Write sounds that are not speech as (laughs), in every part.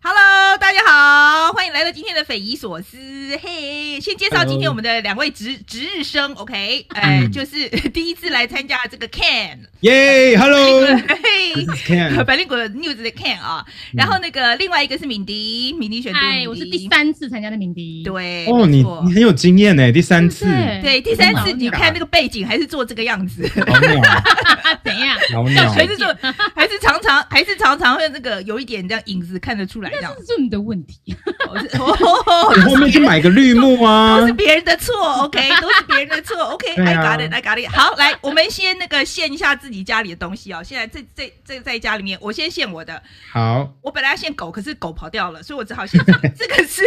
Hello，大家好，欢迎来到今天的匪夷所思。嘿，先介绍今天我们的两位值值日生，OK？呃，嗯、就是第一次来参加这个 Can，耶，Hello，嘿。百灵果 News 的 Can 啊。然后那个另外一个是敏迪，敏迪选读，嗨，我是第三次参加的敏迪。对，哦，你你很有经验呢，第三次，对，第三次你看那个背景还是做这个样子，(laughs) 怎样？(laughs) 老鸟，还是做，还是常常，还是常常会那个有一点这样影子看得出来。这是你的问题，你后面去买个绿幕啊，都是别人的错，OK，(laughs) 都是别人的错，OK，I got it，I got it。好，来，我们先那个献一下自己家里的东西哦。现在这这这在家里面，我先献我的。好，我本来要献狗，可是狗跑掉了，所以我只好献这个是，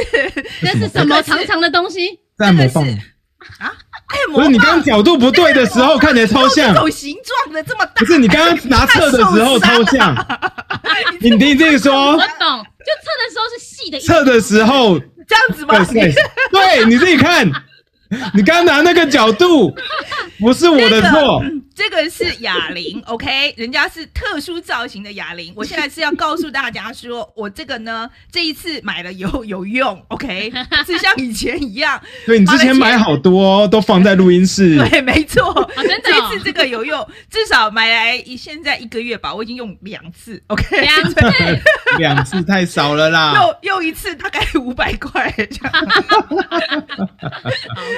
这是什么长长的东西？这个是啊？不是你刚刚角度不对的时候，看起来超像，这种形状的这么大。不是你刚刚拿测的时候超像。(laughs) 你听这个说，我懂。就测的时候是细的，测的时候这样子吗？对，你自己看，(laughs) 你刚拿那个角度，(laughs) 不是我的错。这个是哑铃，OK，人家是特殊造型的哑铃。我现在是要告诉大家说，我这个呢，这一次买了有有用，OK，(laughs) 是像以前一样。对，你之前买好多，都放在录音室。对，没错，真的，这一次这个有用，至少买来现在一个月吧，我已经用两次，OK，两次，两次太少了啦。又又一次大概五百块这样。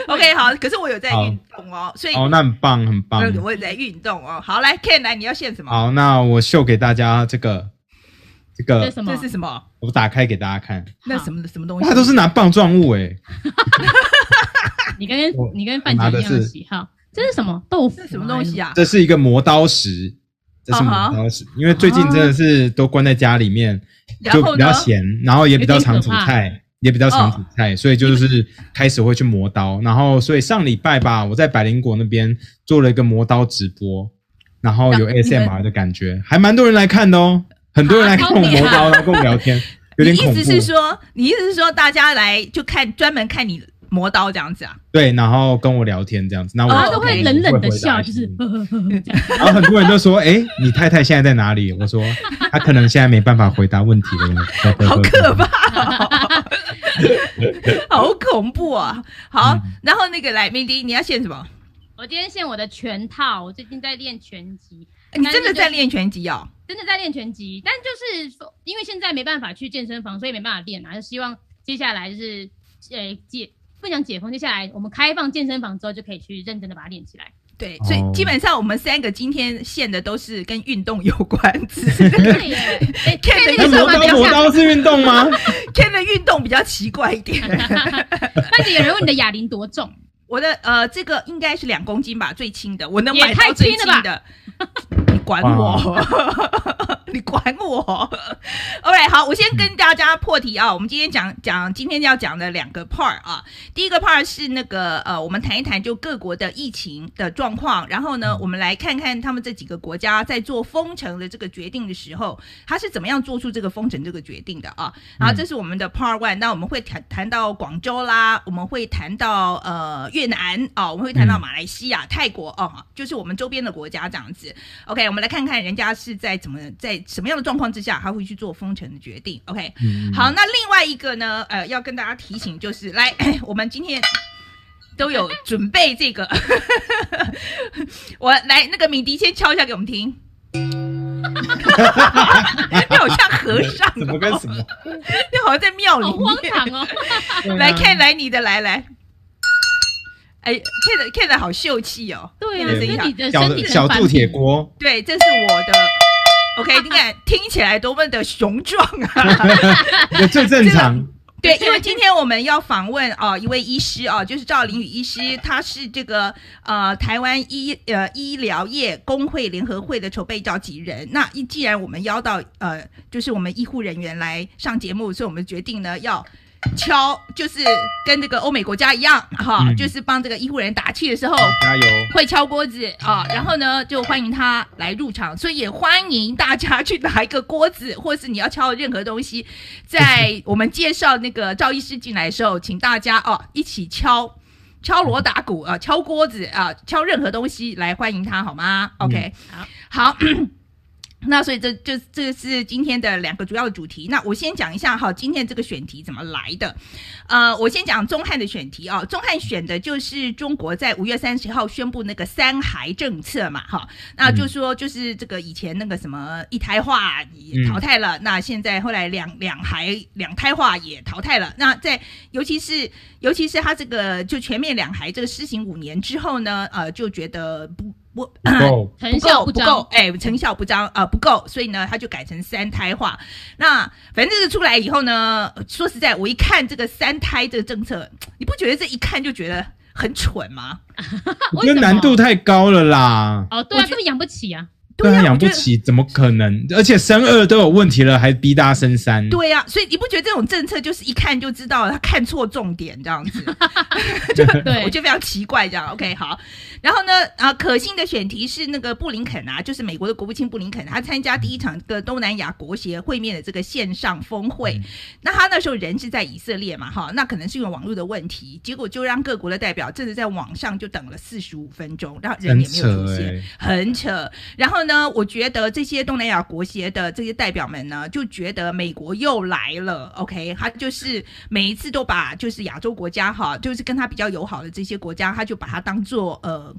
(laughs) OK，好，可是我有在运动哦，所以哦，那很棒，很棒。我也在。运动哦，好来，Ken 来，你要献什么？好，那我秀给大家这个，这个这是什么？我打开给大家看。那什么什么东西？它都是拿棒状物哎。(laughs) 你跟你跟范姐一样的喜好。这是什么豆腐？什么东西啊？这是一个磨刀石，这是磨刀石。因为最近真的是都关在家里面，就比较闲，然后也比较常煮菜。也比较常煮菜，所以就是开始会去磨刀，然后所以上礼拜吧，我在百灵果那边做了一个磨刀直播，然后有 ASMR 的感觉，还蛮多人来看的哦，很多人来看我磨刀，然后跟我聊天，有点恐怖。你意思是说，你意思是说大家来就看专门看你磨刀这样子啊？对，然后跟我聊天这样子，那我都会冷冷的笑，就是，(laughs) 然后很多人都说，哎，你太太现在在哪里？我说，她可能现在没办法回答问题了。(laughs) 好可怕。(laughs) 好恐怖啊！好，嗯、然后那个来，明迪，你要献什么？我今天献我的拳套。我最近在练拳击。你真的在练拳击哦？真的在练拳击，但就是说，因为现在没办法去健身房，所以没办法练啊。就希望接下来就是，呃，解不想解封，接下来我们开放健身房之后，就可以去认真的把它练起来。对，所以基本上我们三个今天献的都是跟运动有关。(laughs) 对耶，(laughs) Ken 的磨刀磨刀是运动吗？(laughs) Ken 的运动比较奇怪一点。但是有人问你的哑铃多重？我的呃，这个应该是两公斤吧，最轻的，我能买到最轻的。(laughs) 你管我？你管我？OK，好，我先跟大家破题啊。我们今天讲讲今天要讲的两个 part 啊。第一个 part 是那个呃，我们谈一谈就各国的疫情的状况，然后呢，我们来看看他们这几个国家在做封城的这个决定的时候，他是怎么样做出这个封城这个决定的啊。然后这是我们的 part one，那我们会谈谈到广州啦，我们会谈到呃越南啊，我们会谈到马来西亚、泰国哦，就是我们周边的国家这样子。OK，我们来看看人家是在怎么在。什么样的状况之下，他会去做封城的决定？OK，、嗯、好，那另外一个呢？呃，要跟大家提醒就是，来，(coughs) 我们今天都有准备这个，(laughs) 我来那个敏迪先敲一下给我们听。(laughs) 你好像和尚、哦，怎么跟什么？(laughs) 你好像在庙里面，荒唐哦！来看，来你的，来来。哎，Kate Kate 好秀气哦！对啊，身体的小小铸铁锅，对，这是我的。OK，你看听起来多么的雄壮啊！(laughs) 也最正常。对，因为今天我们要访问啊、呃、一位医师啊，就是赵林宇医师，他是这个呃台湾医呃医疗业工会联合会的筹备召集人。那既然我们邀到呃就是我们医护人员来上节目，所以我们决定呢要。敲就是跟这个欧美国家一样哈，嗯、就是帮这个医护人员打气的时候，加油，会敲锅子啊，然后呢就欢迎他来入场，所以也欢迎大家去拿一个锅子，或是你要敲的任何东西，在我们介绍那个赵医师进来的时候，请大家哦、啊、一起敲敲锣打鼓啊，敲锅子啊，敲任何东西来欢迎他好吗？OK，、嗯、好。(coughs) 好那所以这就这个是今天的两个主要的主题。那我先讲一下哈，今天这个选题怎么来的？呃，我先讲中汉的选题啊。中汉选的就是中国在五月三十号宣布那个三孩政策嘛，哈。那就说就是这个以前那个什么一胎化也淘汰了，嗯、那现在后来两两孩两胎化也淘汰了。那在尤其是尤其是他这个就全面两孩这个施行五年之后呢，呃，就觉得不。不，够，(coughs) 成效不彰，哎，成效不彰，呃，不够，所以呢，他就改成三胎化。那反正这个出来以后呢，说实在，我一看这个三胎这个政策，你不觉得这一看就觉得很蠢吗？(laughs) 我觉得难度太高了啦。哦，对啊，根本养不起啊。对啊，养不起，怎么可能？而且生二都有问题了，还逼大家生三。对呀、啊，所以你不觉得这种政策就是一看就知道他看错重点这样子？就 (laughs) (laughs) 对，我觉得非常奇怪这样。OK，好。然后呢，啊，可信的选题是那个布林肯啊，就是美国的国务卿布林肯，他参加第一场的东南亚国协会面的这个线上峰会。嗯、那他那时候人是在以色列嘛，哈，那可能是因为网络的问题，结果就让各国的代表真的在网上就等了四十五分钟，然后人也没有出现，很扯，很扯。然后呢，我觉得这些东南亚国协的这些代表们呢，就觉得美国又来了，OK，他就是每一次都把就是亚洲国家哈，就是跟他比较友好的这些国家，他就把它当做呃。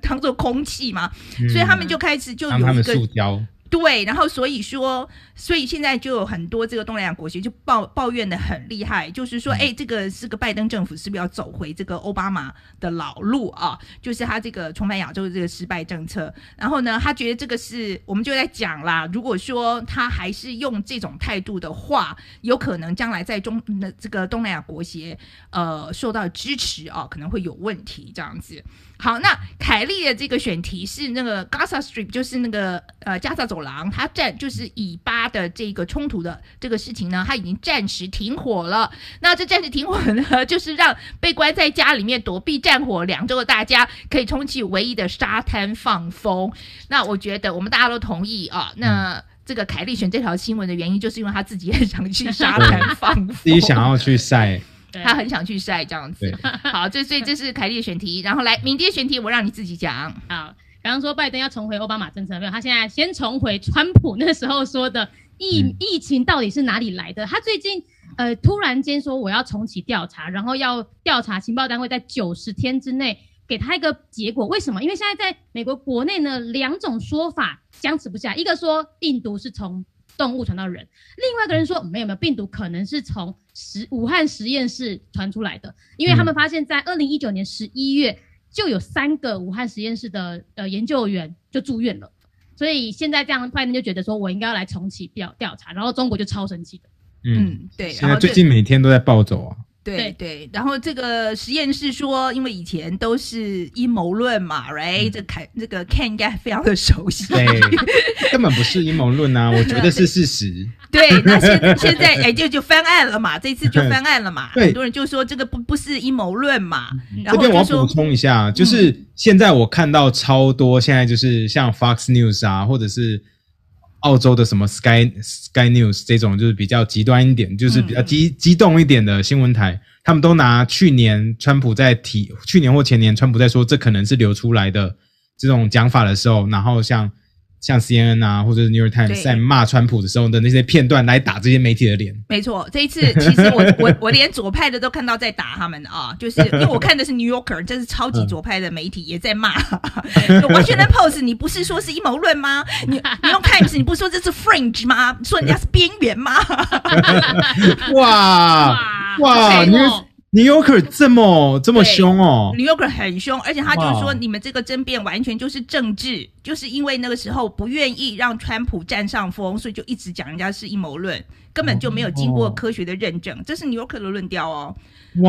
当做空气嘛，嗯、所以他们就开始就有一个塑胶。对，然后所以说，所以现在就有很多这个东南亚国协就抱抱怨的很厉害，就是说，哎，这个是个拜登政府是不是要走回这个奥巴马的老路啊？就是他这个重返亚洲的这个失败政策。然后呢，他觉得这个是我们就在讲啦，如果说他还是用这种态度的话，有可能将来在中那这个东南亚国协呃受到支持啊，可能会有问题这样子。好，那凯利的这个选题是那个 Gaza Strip，就是那个呃加萨走廊，它暂就是以巴的这个冲突的这个事情呢，它已经暂时停火了。那这暂时停火呢，(laughs) 就是让被关在家里面躲避战火两周的大家，可以冲去唯一的沙滩放风。那我觉得我们大家都同意啊。那这个凯利选这条新闻的原因，就是因为他自己很想去沙 (laughs) 滩放风，自己想要去晒。他很想去晒这样子，(laughs) 好，这所以这是凯莉的选题，然后来敏迪的选题，我让你自己讲。好，刚刚说拜登要重回奥巴马政策没有？他现在先重回川普那时候说的疫、嗯、疫情到底是哪里来的？他最近呃突然间说我要重启调查，然后要调查情报单位在九十天之内给他一个结果。为什么？因为现在在美国国内呢，两种说法僵持不下，一个说病毒是从动物传到人，另外一个人说没有没有，病毒可能是从实武汉实验室传出来的，因为他们发现，在二零一九年十一月就有三个武汉实验室的呃研究员就住院了，所以现在这样，拜登就觉得说我应该要来重启调调查，然后中国就超生气的，嗯，对，现在最近每天都在暴走啊。对对，然后这个实验室说，因为以前都是阴谋论嘛，right？、嗯、这凯这个 Ken 应该非常的熟悉，对，(laughs) 根本不是阴谋论啊，(laughs) 我觉得是事实。(laughs) 对，那现现在哎，就就翻案了嘛，这次就翻案了嘛，很多人就说这个不不是阴谋论嘛。然后这边我要补充一下，就是现在我看到超多，现在就是像 Fox News 啊，或者是。澳洲的什么 Sky Sky News 这种就是比较极端一点，就是比较激激动一点的新闻台，他们都拿去年川普在提，去年或前年川普在说这可能是流出来的这种讲法的时候，然后像。像 CNN 啊，或者是 New York Times 在骂川普的时候的那些片段来打这些媒体的脸。没错，这一次其实我我 (laughs) 我连左派的都看到在打他们啊，就是因为我看的是 New Yorker，这是超级左派的媒体也在骂。(laughs) Washington Post，你不是说是阴谋论吗？你你用 Times，你不是说这是 Fringe 吗？说人家是边缘吗？哇 (laughs) 哇！你。New Yorker 这么这么凶哦，New Yorker 很凶，而且他就是说，你们这个争辩完全就是政治，就是因为那个时候不愿意让川普占上风，所以就一直讲人家是阴谋论，根本就没有经过科学的认证，哦、这是 New Yorker 的论调哦。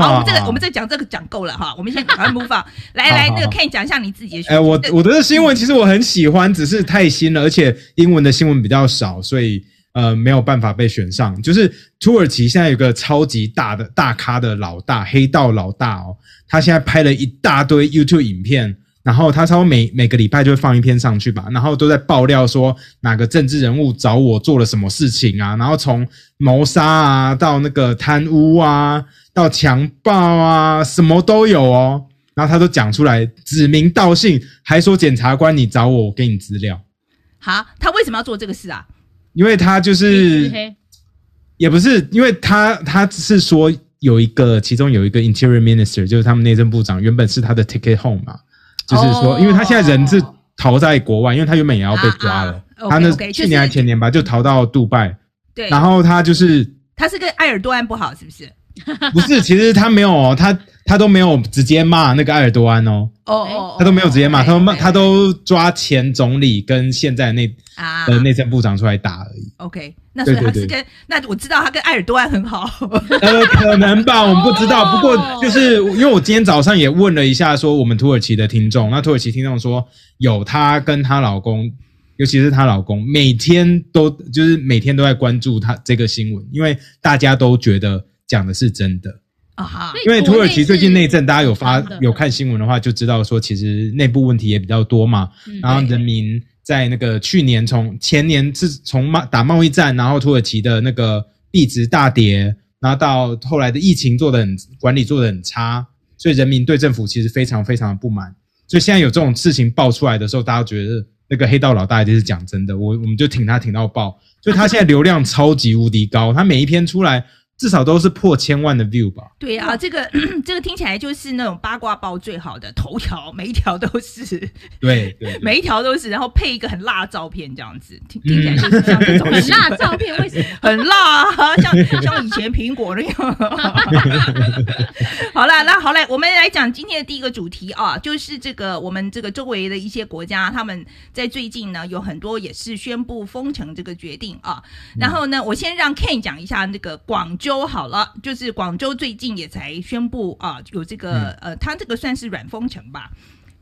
好，我们这个我们这讲这个讲够了哈，我们先赶快 move on，(laughs) 来来，那个 Ken 讲一下你自己的。哎，我我的新闻其实我很喜欢，只是太新了，而且英文的新闻比较少，所以。呃，没有办法被选上。就是土耳其现在有个超级大的大咖的老大，黑道老大哦，他现在拍了一大堆 YouTube 影片，然后他差不多每每个礼拜就会放一篇上去吧，然后都在爆料说哪个政治人物找我做了什么事情啊，然后从谋杀啊到那个贪污啊，到强暴啊，什么都有哦，然后他都讲出来，指名道姓，还说检察官你找我，我给你资料。好，他为什么要做这个事啊？因为他就是，也不是，因为他他只是说有一个，其中有一个 Interior Minister，就是他们内政部长，原本是他的 ticket home 嘛，就是说，哦、因为他现在人是逃在国外，因为他原本也要被抓了，他那去年还前年吧，就逃到杜拜，对，然后他就是他是跟埃尔多安不好，是不是？(laughs) 不是，其实他没有哦，他他都没有直接骂那个埃尔多安哦，哦哦，他都没有直接骂，他都骂，他都抓前总理跟现在那啊的内政部长出来打而已。OK，那所以他是跟那我知道他跟埃尔多安很好，(laughs) 呃，可能吧，我们不知道。不过就是因为我今天早上也问了一下，说我们土耳其的听众，那土耳其听众说有她跟她老公，尤其是她老公，每天都就是每天都在关注她这个新闻，因为大家都觉得。讲的是真的啊哈，因为土耳其最近内政，大家有发有看新闻的话，就知道说其实内部问题也比较多嘛。然后人民在那个去年从前年是从贸打贸易战，然后土耳其的那个币值大跌，然后到后来的疫情做的很管理做的很差，所以人民对政府其实非常非常的不满。所以现在有这种事情爆出来的时候，大家觉得那个黑道老大一定是讲真的，我我们就挺他挺到爆。所以他现在流量超级无敌高，他每一篇出来。至少都是破千万的 view 吧？对啊，这个 (clears throat) 这个听起来就是那种八卦报最好的头条，每一条都是。对对，每一条都是，然后配一个很辣的照片，这样子听听起来就是像这种 (laughs) 很辣的照片，为什么很辣啊？像像以前苹果那样。(laughs) 好了，那好嘞，我们来讲今天的第一个主题啊，就是这个我们这个周围的一些国家，他们在最近呢有很多也是宣布封城这个决定啊。然后呢，我先让 Ken 讲一下那个广州。州好了，就是广州最近也才宣布啊，有这个、嗯、呃，它这个算是软封城吧。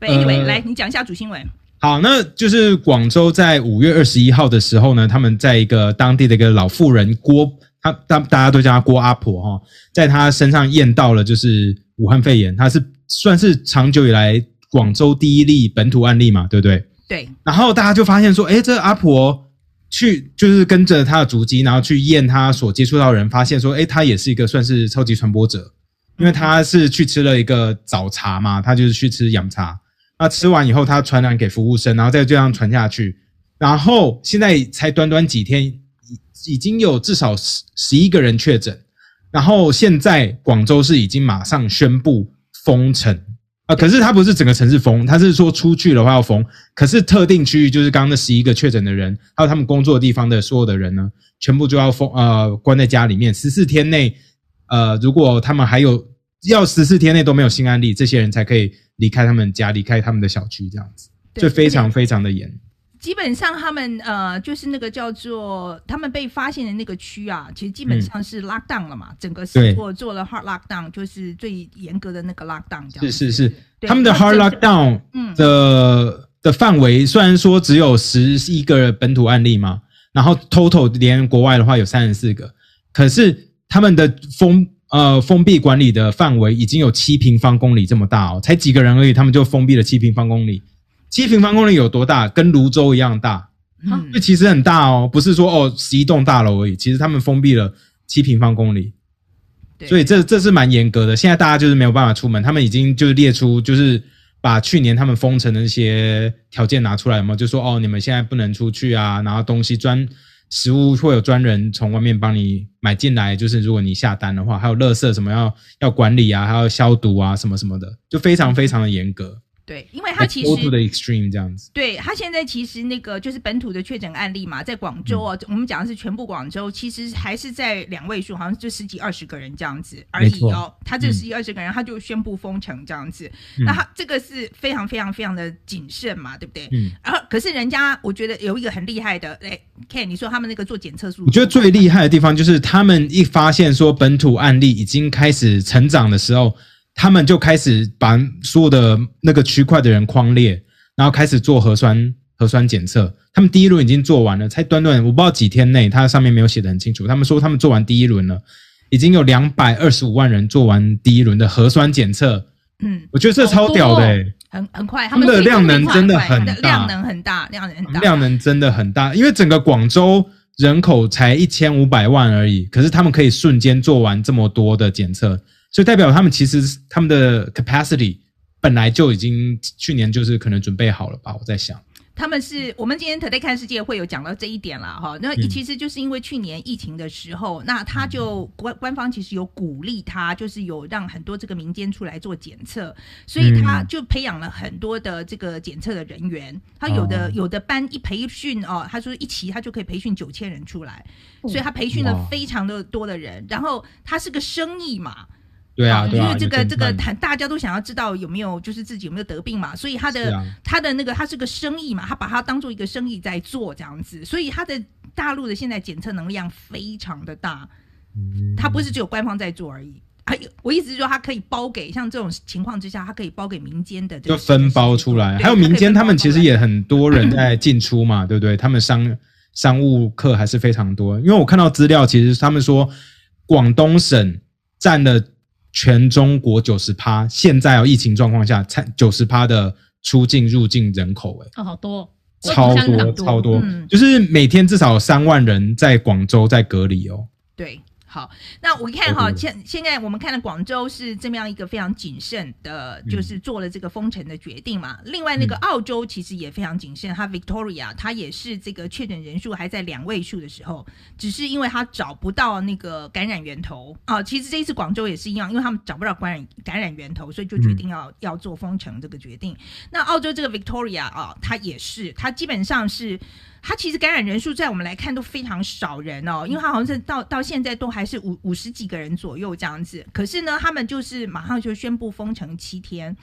Anyway，、呃、来你讲一下主新闻。好，那就是广州在五月二十一号的时候呢，他们在一个当地的一个老妇人郭，他大大家都叫她郭阿婆哈，在她身上验到了就是武汉肺炎，她是算是长久以来广州第一例本土案例嘛，对不对？对。然后大家就发现说，哎，这个阿婆。去就是跟着他的足迹，然后去验他所接触到的人，发现说，哎，他也是一个算是超级传播者，因为他是去吃了一个早茶嘛，他就是去吃洋茶，那吃完以后他传染给服务生，然后再这样传下去，然后现在才短短几天，已已经有至少十十一个人确诊，然后现在广州市已经马上宣布封城。啊，可是他不是整个城市封，他是说出去的话要封。可是特定区域，就是刚刚那十一个确诊的人，还有他们工作的地方的所有的人呢，全部就要封，呃，关在家里面十四天内。呃，如果他们还有要十四天内都没有新案例，这些人才可以离开他们家，离开他们的小区，这样子，就非常非常的严。基本上他们呃，就是那个叫做他们被发现的那个区啊，其实基本上是 lock down 了嘛，嗯、整个是做做了 hard lockdown，就是最严格的那个 lockdown。是是是，他们的 hard lockdown 的、嗯、的范围虽然说只有十一个本土案例嘛，然后 total 连国外的话有三十四个，可是他们的封呃封闭管理的范围已经有七平方公里这么大哦，才几个人而已，他们就封闭了七平方公里。七平方公里有多大？跟泸州一样大，嗯，这其实很大哦，不是说哦十一栋大楼而已。其实他们封闭了七平方公里，对，所以这这是蛮严格的。现在大家就是没有办法出门，他们已经就是列出，就是把去年他们封城的那些条件拿出来嘛，就说哦，你们现在不能出去啊，然后东西专食物会有专人从外面帮你买进来，就是如果你下单的话，还有垃圾什么要要管理啊，还要消毒啊，什么什么的，就非常非常的严格。对，因为他其实 go to the extreme 这样子。对，他现在其实那个就是本土的确诊案例嘛，在广州啊，嗯、我们讲的是全部广州，其实还是在两位数，好像就十几二十个人这样子而已哦。他这十几二十个人，他就宣布封城这样子。嗯、那他这个是非常非常非常的谨慎嘛，对不对？嗯。然后，可是人家我觉得有一个很厉害的，哎，Ken，你说他们那个做检测数，我觉得最厉害的地方就是他们一发现说本土案例已经开始成长的时候。他们就开始把所有的那个区块的人框列，然后开始做核酸核酸检测。他们第一轮已经做完了，才短短我不知道几天内，它上面没有写得很清楚。他们说他们做完第一轮了，已经有两百二十五万人做完第一轮的核酸检测。嗯，我觉得这超屌的、欸，很很快，他们的量能真的很大，量能很大，量能很大，量能真的很大。因为整个广州人口才一千五百万而已，可是他们可以瞬间做完这么多的检测。所以代表他们其实他们的 capacity 本来就已经去年就是可能准备好了吧？我在想。他们是我们今天 Today 看世界会有讲到这一点了哈。那其实就是因为去年疫情的时候，嗯、那他就官官方其实有鼓励他，就是有让很多这个民间出来做检测，所以他就培养了很多的这个检测的人员。他有的、哦、有的班一培训哦，他说一期他就可以培训九千人出来，所以他培训了非常的多的人。然后他是个生意嘛。对啊，因为这个这个谈大家都想要知道有没有就是自己有没有得病嘛，所以他的、啊、他的那个他是个生意嘛，他把它当做一个生意在做这样子，所以他的大陆的现在检测能量非常的大，他不是只有官方在做而已，还有我意思是说，他可以包给像这种情况之下，它可以包给民间的，就分包出来，还有民间他们其实也很多人在进出嘛，对不对？他们商商务客还是非常多，因为我看到资料，其实他们说广东省占了。全中国九十趴，现在哦，疫情状况下，才九十趴的出境入境人口，哎，哦，好多，超多超多，嗯，就是每天至少有三万人在广州在隔离哦。对。好，那我一看哈，现现在我们看到广州是这么样一个非常谨慎的，就是做了这个封城的决定嘛。另外那个澳洲其实也非常谨慎，它 Victoria 它也是这个确诊人数还在两位数的时候，只是因为它找不到那个感染源头啊。其实这一次广州也是一样，因为他们找不到感染感染源头，所以就决定要要做封城这个决定。那澳洲这个 Victoria 啊，它也是，它基本上是。他其实感染人数在我们来看都非常少人哦，因为他好像是到到现在都还是五五十几个人左右这样子。可是呢，他们就是马上就宣布封城七天。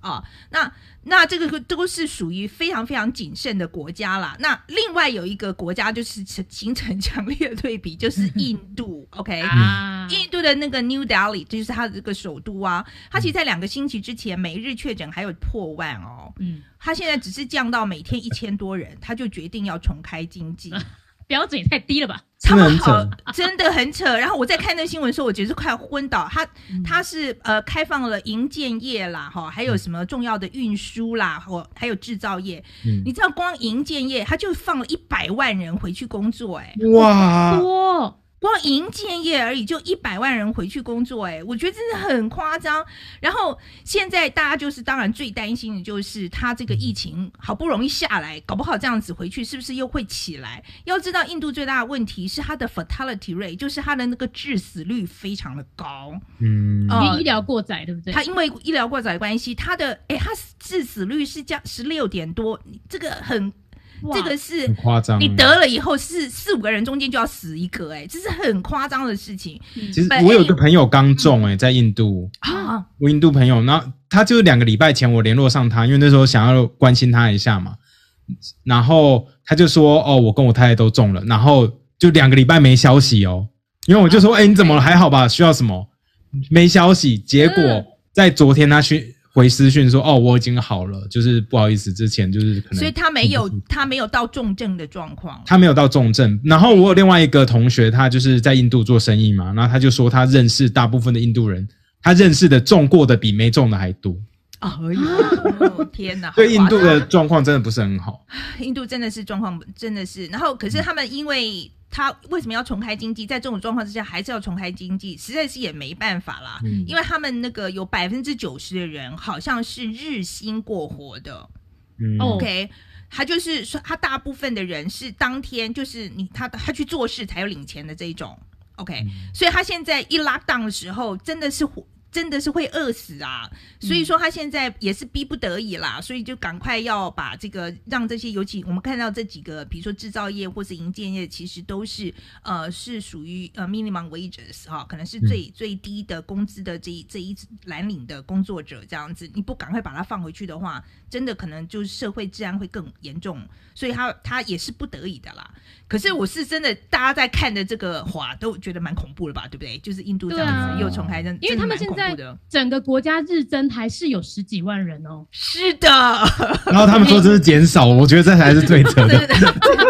啊，那那这个都是属于非常非常谨慎的国家啦。那另外有一个国家就是 (laughs) 形成强烈的对比，就是印度。OK，、嗯、印度的那个 New Delhi 就是它的这个首都啊，它其实在两个星期之前每日确诊还有破万哦。嗯，它现在只是降到每天一千多人，它就决定要重开经济。(laughs) 啊标准也太低了吧！他们好，(laughs) 真的很扯。然后我在看那个新闻的时候，我觉得是快要昏倒。他他是呃开放了营建业啦，哈，还有什么重要的运输啦，或还有制造业。嗯，你知道光营建业，他就放了一百万人回去工作，欸，哎，哇，多。光营建业而已，就一百万人回去工作，欸，哎，我觉得真的很夸张。然后现在大家就是当然最担心的就是他这个疫情好不容易下来，搞不好这样子回去是不是又会起来？要知道印度最大的问题是它的 fatality rate，就是它的那个致死率非常的高。嗯，因为医疗过载，对不对？它因为医疗过载的关系，它的哎，它致死率是降十六点多，这个很。这个是很夸张，你得了以后是四五个人中间就要死一个，哎，这是很夸张的事情。其实我有一个朋友刚中，哎，在印度啊，我印度朋友，然后他就是两个礼拜前我联络上他，因为那时候想要关心他一下嘛，然后他就说，哦，我跟我太太都中了，然后就两个礼拜没消息哦，因为我就说，哎，你怎么了？还好吧？需要什么？没消息。结果在昨天他去。回私讯说：“哦，我已经好了，就是不好意思，之前就是可能，所以他没有，他没有到重症的状况，他没有到重症。然后我有另外一个同学，他就是在印度做生意嘛，然后他就说他认识大部分的印度人，他认识的中过的比没中的还多啊！哎呦，天哪！对印度的状况真的不是很好，印度真的是状况真的是，然后可是他们因为。”他为什么要重开经济？在这种状况之下，还是要重开经济，实在是也没办法啦。嗯、因为他们那个有百分之九十的人好像是日薪过活的。嗯，OK，他就是说，他大部分的人是当天就是你他他去做事才有领钱的这一种。OK，、嗯、所以他现在一 lock down 的时候，真的是。真的是会饿死啊！所以说他现在也是逼不得已啦，所以就赶快要把这个让这些，尤其我们看到这几个，比如说制造业或是营建业，其实都是呃是属于呃 minimum wages 哈，可能是最最低的工资的这一这一蓝领的工作者这样子，你不赶快把它放回去的话，真的可能就是社会治安会更严重，所以他他也是不得已的啦。可是我是真的，大家在看的这个话都觉得蛮恐怖的吧，对不对？就是印度这样子又重开，真的，因为他们现在整个国家日增还是有十几万人哦。是的，(laughs) 然后他们说这是减少，我觉得这才是最扯的。(laughs)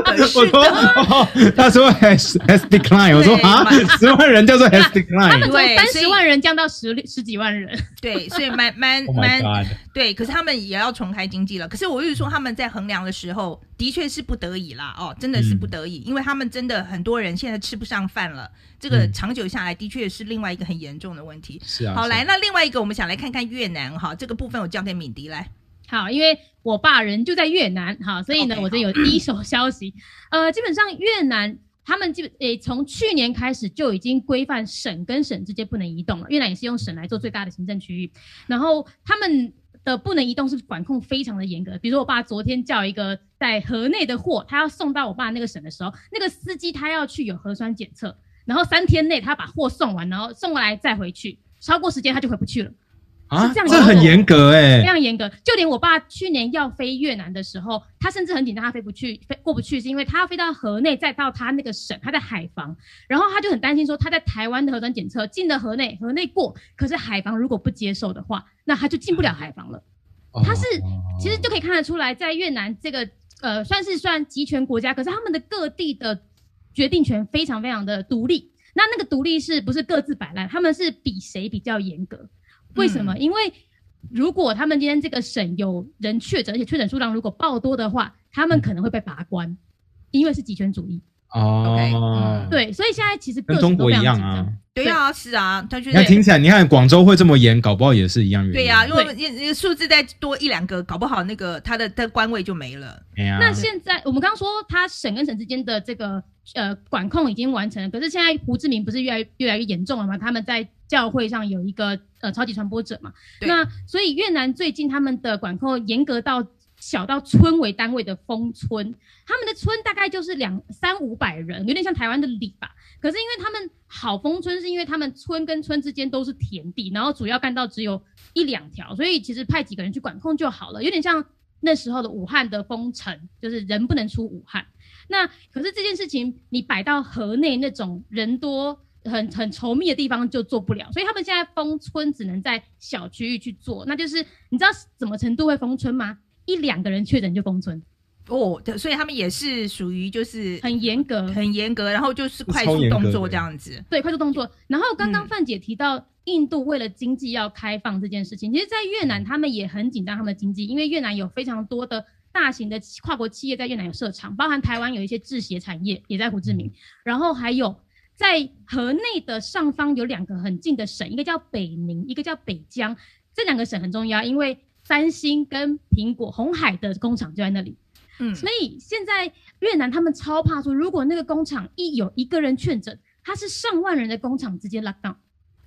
(laughs) 我说，他说 has has decline，我说啊，十万人叫做 has decline，他们从三十万人降到十十几万人，对，所以蛮蛮蛮对。可是他们也要重开经济了。可是我就是说他们在衡量的时候，的确是不得已啦，哦，真的是不得已。因为他们真的很多人现在吃不上饭了，这个长久下来的确是另外一个很严重的问题。是啊。好，来，那另外一个我们想来看看越南哈，这个部分我交给敏迪来。好，因为我爸人就在越南，哈，所以呢，okay, 我这有第一手消息。(coughs) 呃，基本上越南他们基本诶从去年开始就已经规范省跟省之间不能移动了。越南也是用省来做最大的行政区域，然后他们的不能移动是管控非常的严格。比如说我爸昨天叫一个在河内的货，他要送到我爸那个省的时候，那个司机他要去有核酸检测，然后三天内他把货送完，然后送过来再回去，超过时间他就回不去了。啊，这样这很严格哎、欸，非常严格。就连我爸去年要飞越南的时候，他甚至很紧张，他飞不去，飞过不去，是因为他要飞到河内，再到他那个省，他在海防，然后他就很担心说，他在台湾的核酸检测进了河内，河内过，可是海防如果不接受的话，那他就进不了海防了。他是其实就可以看得出来，在越南这个呃算是算集权国家，可是他们的各地的决定权非常非常的独立。那那个独立是不是各自摆烂？他们是比谁比较严格？为什么？因为如果他们今天这个省有人确诊，而且确诊数量如果爆多的话，他们可能会被拔关，因为是极权主义。哦、okay, 嗯，对，所以现在其实跟中国一样啊。对啊，是啊，他觉得。那听起来，你看广州会这么严，搞不好也是一样原因。对呀、啊，因为那个数字再多一两个，搞不好那个他的的官位就没了。哎、那现在我们刚刚说，他省跟省之间的这个呃管控已经完成了，可是现在胡志明不是越来越来越严重了吗？他们在教会上有一个呃超级传播者嘛。那所以越南最近他们的管控严格到。小到村为单位的封村，他们的村大概就是两三五百人，有点像台湾的里吧。可是因为他们好封村，是因为他们村跟村之间都是田地，然后主要干道只有一两条，所以其实派几个人去管控就好了，有点像那时候的武汉的封城，就是人不能出武汉。那可是这件事情你摆到河内那种人多很很稠密的地方就做不了，所以他们现在封村只能在小区域去做。那就是你知道什么程度会封村吗？一两个人确诊就封村，哦，所以他们也是属于就是很严格，很严格，然后就是快速动作这样子，对，快速动作。然后刚刚范姐提到印度为了经济要开放这件事情，嗯、其实，在越南他们也很紧张他们的经济，因为越南有非常多的大型的跨国企业在越南有设厂，包含台湾有一些制鞋产业也在胡志明，然后还有在河内的上方有两个很近的省，一个叫北宁，一个叫北江，这两个省很重要，因为。三星跟苹果、红海的工厂就在那里，嗯，所以现在越南他们超怕说，如果那个工厂一有一个人确诊，它是上万人的工厂直接 lock down，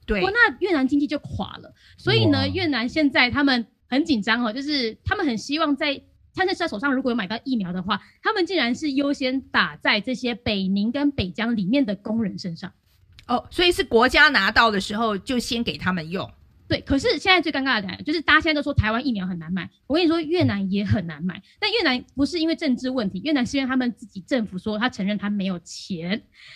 对，那越南经济就垮了。所以呢，越南现在他们很紧张哦，就是他们很希望在参赛者手上如果有买到疫苗的话，他们竟然是优先打在这些北宁跟北疆里面的工人身上。哦，所以是国家拿到的时候就先给他们用。对，可是现在最尴尬的点就是大家现在都说台湾疫苗很难买，我跟你说越南也很难买。但越南不是因为政治问题，越南是因为他们自己政府说他承认他没有钱。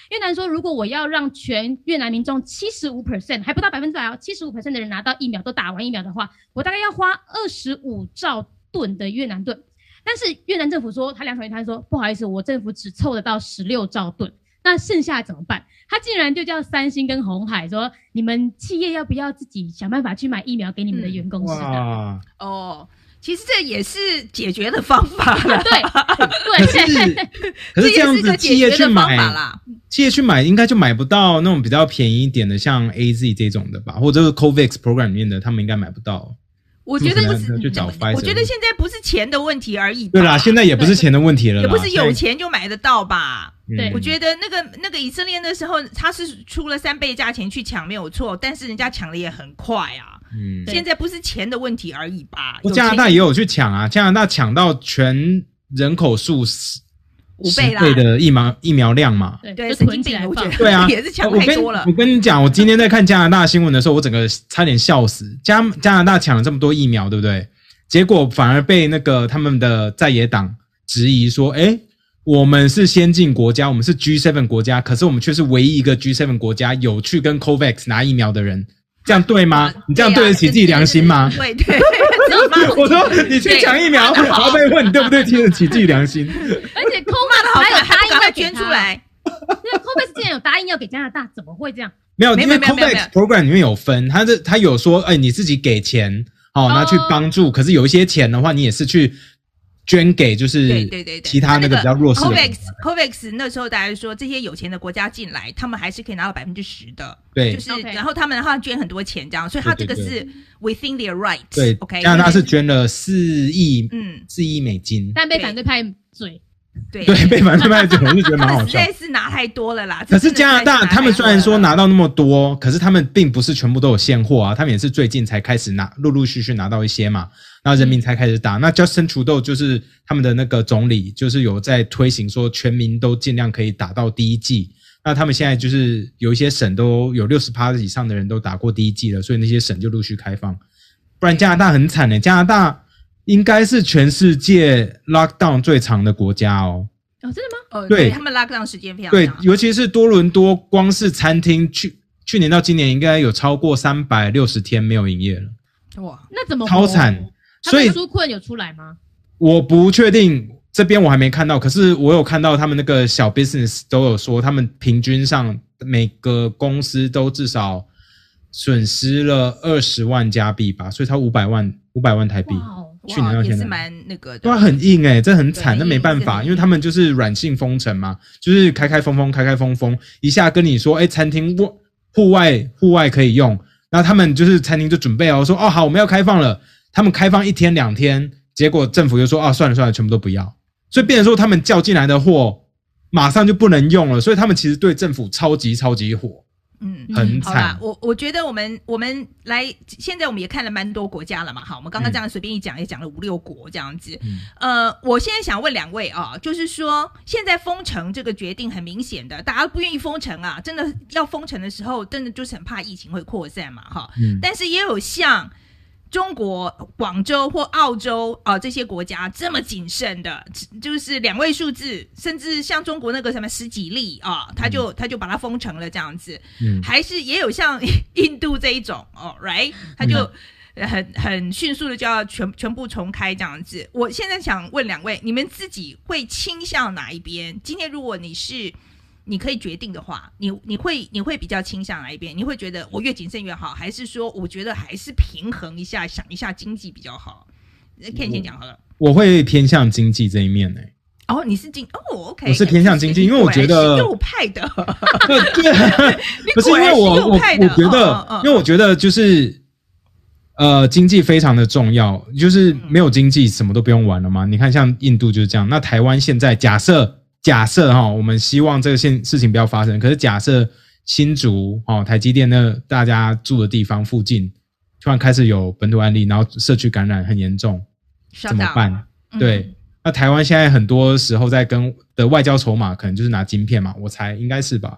越南说如果我要让全越南民众七十五 percent 还不到百分之百哦，七十五 percent 的人拿到疫苗都打完疫苗的话，我大概要花二十五兆吨的越南盾。但是越南政府说他两手一摊说不好意思，我政府只凑得到十六兆吨。那剩下怎么办？他竟然就叫三星跟红海说：“你们企业要不要自己想办法去买疫苗给你们的员工？”吃的。哇哦，其实这也是解决的方法了。对 (laughs) 对，可是可是这样子企业去买啦，企业去买应该就买不到那种比较便宜一点的，像 AZ 这种的吧，或者是 COVAX program 里面的，他们应该买不到。我觉得不是，我觉得现在不是钱的问题而已。对啦，现在也不是钱的问题了，也不是有钱就买得到吧？对，我觉得那个那个以色列那时候，他是出了三倍价钱去抢，没有错，但是人家抢的也很快啊。嗯，现在不是钱的问题而已吧？加拿大也有去抢啊，加拿大抢到全人口数五倍啦，倍的疫苗疫苗量嘛？对对，神经病，我觉得对啊，(laughs) 也是抢太多了。我跟你讲，我今天在看加拿大新闻的时候，我整个差点笑死。加加拿大抢了这么多疫苗，对不对？结果反而被那个他们的在野党质疑说：“诶，我们是先进国家，我们是 G7 国家，可是我们却是唯一一个 G7 国家有去跟 COVAX 拿疫苗的人，这样对吗？你这样对得起自己良心吗？”对对，(laughs) 我说你去抢疫苗，然后被问你对不对对得起自己良心？(laughs) 而且 COVAX 还有答应要捐出来，那 COVAX 竟然有答应要给加拿大，怎么会这样？没有，因为 COVAX program 里面有分，他这他有说，哎，你自己给钱。哦，拿去帮助，可是有一些钱的话，你也是去捐给就是对对对其他那个比较弱势的。COVAX COVAX 那时候大家说这些有钱的国家进来，他们还是可以拿到百分之十的，对，就是然后他们的话捐很多钱这样，所以他这个是 within their right。对，OK，加拿大是捐了四亿，嗯，四亿美金，但被反对派嘴。对对，被反对派嘴，我就觉得蛮好笑。实在是拿太多了啦。可是加拿大他们虽然说拿到那么多，可是他们并不是全部都有现货啊，他们也是最近才开始拿，陆陆续续拿到一些嘛，然后人民才开始打。那 Justin Trudeau 就是他们的那个总理，就是有在推行说全民都尽量可以打到第一季。那他们现在就是有一些省都有六十趴以上的人都打过第一季了，所以那些省就陆续开放。不然加拿大很惨呢，加拿大。应该是全世界 lockdown 最长的国家哦。哦，真的吗？哦，对，他们 lockdown 时间非常长。对，尤其是多伦多，光是餐厅去去年到今年应该有超过三百六十天没有营业了。哇，那怎么超惨？所以纾困有出来吗？我不确定，这边我还没看到。可是我有看到他们那个小 business 都有说，他们平均上每个公司都至少损失了二十万加币吧，所以才五百万五百万台币。去年到现在。也是蛮那个的，对，很硬诶、欸，这很惨，那没办法，因为他们就是软性封城嘛，就是开开封封，开开封封，一下跟你说，哎、欸，餐厅户户外户外可以用，那他们就是餐厅就准备哦，说哦好，我们要开放了，他们开放一天两天，结果政府就说啊、哦，算了算了，全部都不要，所以变成说他们叫进来的货马上就不能用了，所以他们其实对政府超级超级火。嗯，很惨。好啦，我我觉得我们我们来，现在我们也看了蛮多国家了嘛。好，我们刚刚这样随便一讲，也讲了五六国这样子。嗯、呃，我现在想问两位啊，就是说现在封城这个决定很明显的，大家不愿意封城啊，真的要封城的时候，真的就是很怕疫情会扩散嘛，哈。嗯。但是也有像。中国广州或澳洲啊、呃，这些国家这么谨慎的，就是两位数字，甚至像中国那个什么十几例啊，他就他就把它封城了这样子。嗯，还是也有像 (laughs) 印度这一种哦，right，他就很很迅速的就要全全部重开这样子。我现在想问两位，你们自己会倾向哪一边？今天如果你是。你可以决定的话，你你会你会比较倾向哪一边？你会觉得我越谨慎越好，还是说我觉得还是平衡一下，想一下经济比较好？Ken 先讲好了。我会偏向经济这一面呢、欸。哦，你是经哦，OK，我是偏向经济，因为我觉得右派的。(laughs) 对，(laughs) 不是因为我我我觉得，哦哦、因为我觉得就是呃，经济非常的重要，就是没有经济什么都不用玩了嘛。你看，像印度就是这样。那台湾现在假设。假设哈，我们希望这个现事情不要发生。可是假设新竹哦，台积电那大家住的地方附近突然开始有本土案例，然后社区感染很严重，怎么办？嗯、对，那台湾现在很多时候在跟的外交筹码，可能就是拿晶片嘛，我猜应该是吧？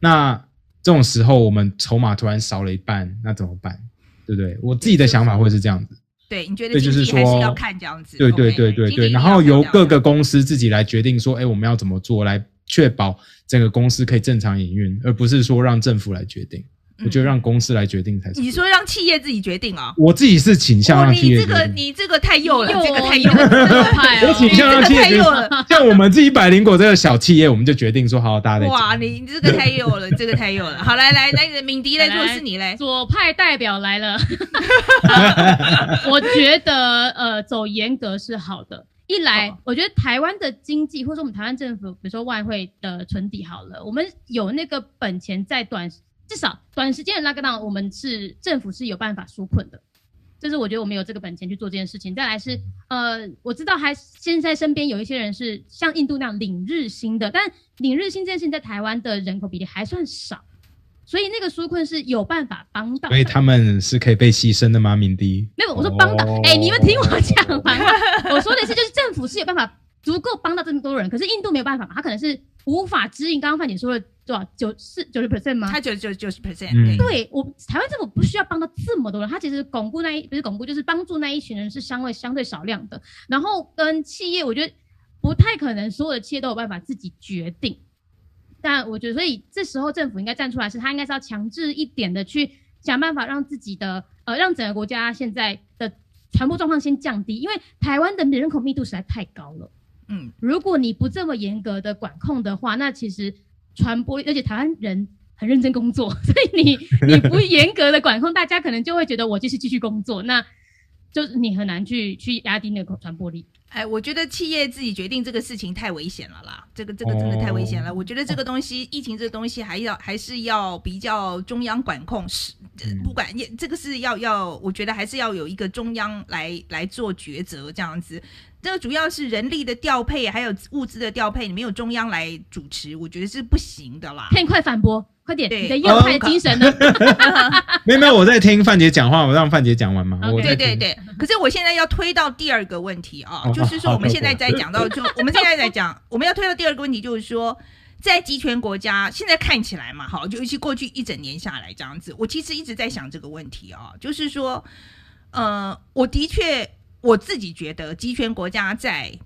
那这种时候我们筹码突然少了一半，那怎么办？对不对？我自己的想法会是这样子。对，你觉得就是还是要看这样子？对对对对对，然后由各个公司自己来决定说，哎，我们要怎么做来确保整个公司可以正常营运，而不是说让政府来决定。我觉得让公司来决定才是。你说让企业自己决定啊？我自己是倾向让企业决定。你这个你这个太幼了，这个太幼了，我倾向让企业决定。像我们自己百灵果这个小企业，我们就决定说，好，大家。哇，你你这个太幼了，这个太幼了。好，来来来，敏迪来做是你嘞。左派代表来了。(laughs) 我觉得呃，走严格是好的。一来，我觉得台湾的经济，或者说我们台湾政府，比如说外汇的存底好了，我们有那个本钱在短。至少短时间的 lockdown，我们是政府是有办法纾困的，就是我觉得我们有这个本钱去做这件事情。再来是，呃，我知道还现在身边有一些人是像印度那样领日薪的，但领日薪这件事情在台湾的人口比例还算少，所以那个纾困是有办法帮到。所以他们是可以被牺牲的吗？敏迪？没有，我说帮到。哎、你们听我讲完话，我说的是就是政府是有办法足够帮到这么多人，可是印度没有办法嘛，他可能是无法指引。刚刚范姐说了。多少九四九十 percent 吗？他九九九十 percent。对，我台湾政府不需要帮到这么多人，他其实巩固那一不是巩固，就是帮助那一群人是相对相对少量的。然后跟企业，我觉得不太可能所有的企业都有办法自己决定。但我觉得，所以这时候政府应该站出来，是他应该是要强制一点的去想办法让自己的呃让整个国家现在的传播状况先降低，因为台湾的人口密度实在太高了。嗯，如果你不这么严格的管控的话，那其实。传播，而且台湾人很认真工作，(laughs) 所以你你不严格的管控，大家可能就会觉得我就是继续工作，那就是你很难去去压低那个传播力。哎，我觉得企业自己决定这个事情太危险了啦，这个这个真的太危险了。哦、我觉得这个东西，疫情这个东西还要还是要比较中央管控，是不管也这个是要要，我觉得还是要有一个中央来来做抉择这样子。这个主要是人力的调配，还有物资的调配，你没有中央来主持，我觉得是不行的啦。可以快反驳。快点，对你的右派精神呢？(laughs) 没有没有，我在听范姐讲话，我让范姐讲完嘛。对对对，可是我现在要推到第二个问题啊，就是说我们现在在讲到，就我们现在在讲，我们要推到第二个问题，就是说，在集权国家，现在看起来嘛，好，就尤其过去一整年下来这样子，我其实一直在想这个问题啊，就是说，呃，我的确我自己觉得集权国家在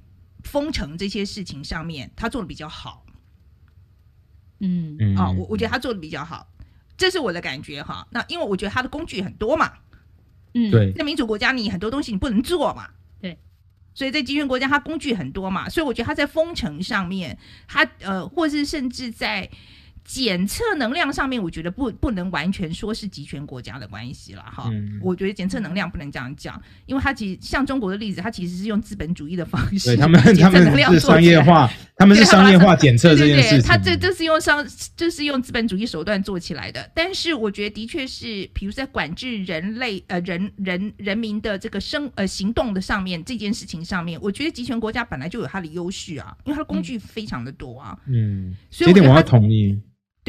封城这些事情上面，他做的比较好。嗯嗯，哦，我我觉得他做的比较好，这是我的感觉哈。那因为我觉得他的工具很多嘛，嗯，对。那民主国家你很多东西你不能做嘛，对。所以在集权国家，他工具很多嘛，所以我觉得他在封城上面，他呃，或是甚至在。检测能量上面，我觉得不不能完全说是集权国家的关系了哈。嗯、我觉得检测能量不能这样讲，因为它其实像中国的例子，它其实是用资本主义的方式，对他们 (laughs) 他们是商业化，他们是商业化检测这件事情。他这这是用商，这是用资本主义手段做起来的。但是我觉得的确是，比如在管制人类呃人人人民的这个生呃行动的上面这件事情上面，我觉得集权国家本来就有它的优势啊，因为它的工具非常的多啊。嗯，所以这点我要同意。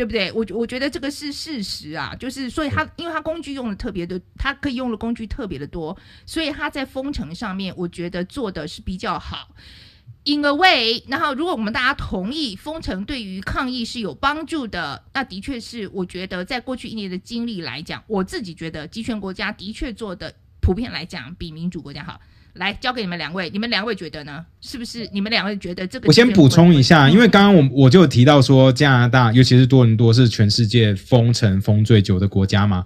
对不对？我我觉得这个是事实啊，就是所以他，因为他工具用的特别的，他可以用的工具特别的多，所以他在封城上面，我觉得做的是比较好。In a way，然后如果我们大家同意封城对于抗疫是有帮助的，那的确是我觉得在过去一年的经历来讲，我自己觉得集权国家的确做的普遍来讲比民主国家好。来交给你们两位，你们两位觉得呢？是不是你们两位觉得这个？我先补充一下，因为刚刚我我就提到说，加拿大尤其是多伦多是全世界封城封最久的国家嘛，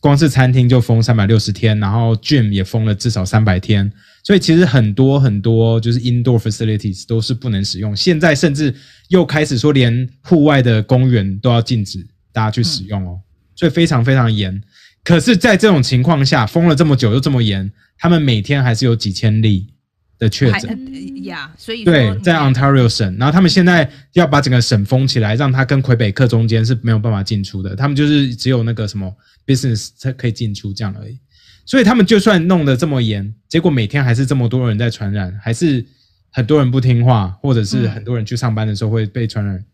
光是餐厅就封三百六十天，然后 gym 也封了至少三百天，所以其实很多很多就是 indoor facilities 都是不能使用。现在甚至又开始说，连户外的公园都要禁止大家去使用哦，所以非常非常严。可是，在这种情况下，封了这么久又这么严。他们每天还是有几千例的确诊呀，所以对，在 Ontario 省，然后他们现在要把整个省封起来，让他跟魁北克中间是没有办法进出的，他们就是只有那个什么 business 才可以进出这样而已。所以他们就算弄得这么严，结果每天还是这么多人在传染，还是很多人不听话，或者是很多人去上班的时候会被传染。嗯、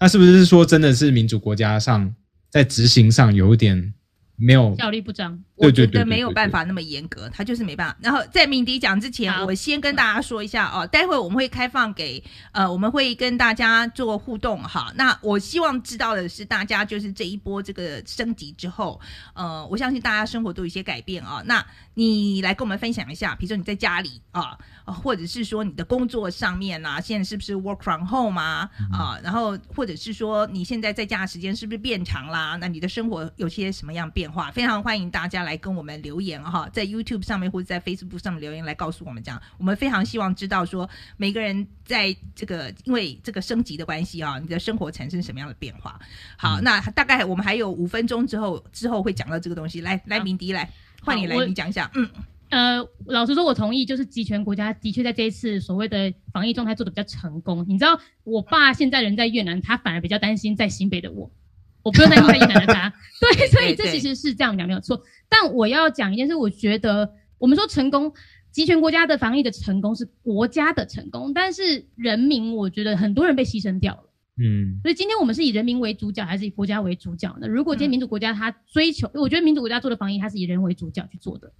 那是不是说真的是民主国家上在执行上有一点？没有效力不彰，我觉得没有办法那么严格，他就是没办法。然后在敏迪讲之前，我先跟大家说一下哦，待会我们会开放给呃，我们会跟大家做互动哈。那我希望知道的是，大家就是这一波这个升级之后，呃，我相信大家生活都有一些改变啊。那你来跟我们分享一下，比如说你在家里啊。或者是说你的工作上面啊，现在是不是 work from home 啊？啊，然后或者是说你现在在家的时间是不是变长啦？那你的生活有些什么样变化？非常欢迎大家来跟我们留言哈，在 YouTube 上面或者在 Facebook 上面留言来告诉我们这样。我们非常希望知道说每个人在这个因为这个升级的关系啊，你的生活产生什么样的变化？好，那大概我们还有五分钟之后之后会讲到这个东西。来来，敏迪来换你来，你讲一下，嗯。呃，老实说，我同意，就是集权国家的确在这一次所谓的防疫状态做的比较成功。你知道，我爸现在人在越南，他反而比较担心在新北的我，我不用担心在越南的他。(laughs) 对，所以这其实是这样讲没有错。但我要讲一件事，我觉得我们说成功，集权国家的防疫的成功是国家的成功，但是人民，我觉得很多人被牺牲掉了。嗯，所以今天我们是以人民为主角，还是以国家为主角呢？如果今天民主国家他追求，我觉得民主国家做的防疫，它是以人为主角去做的。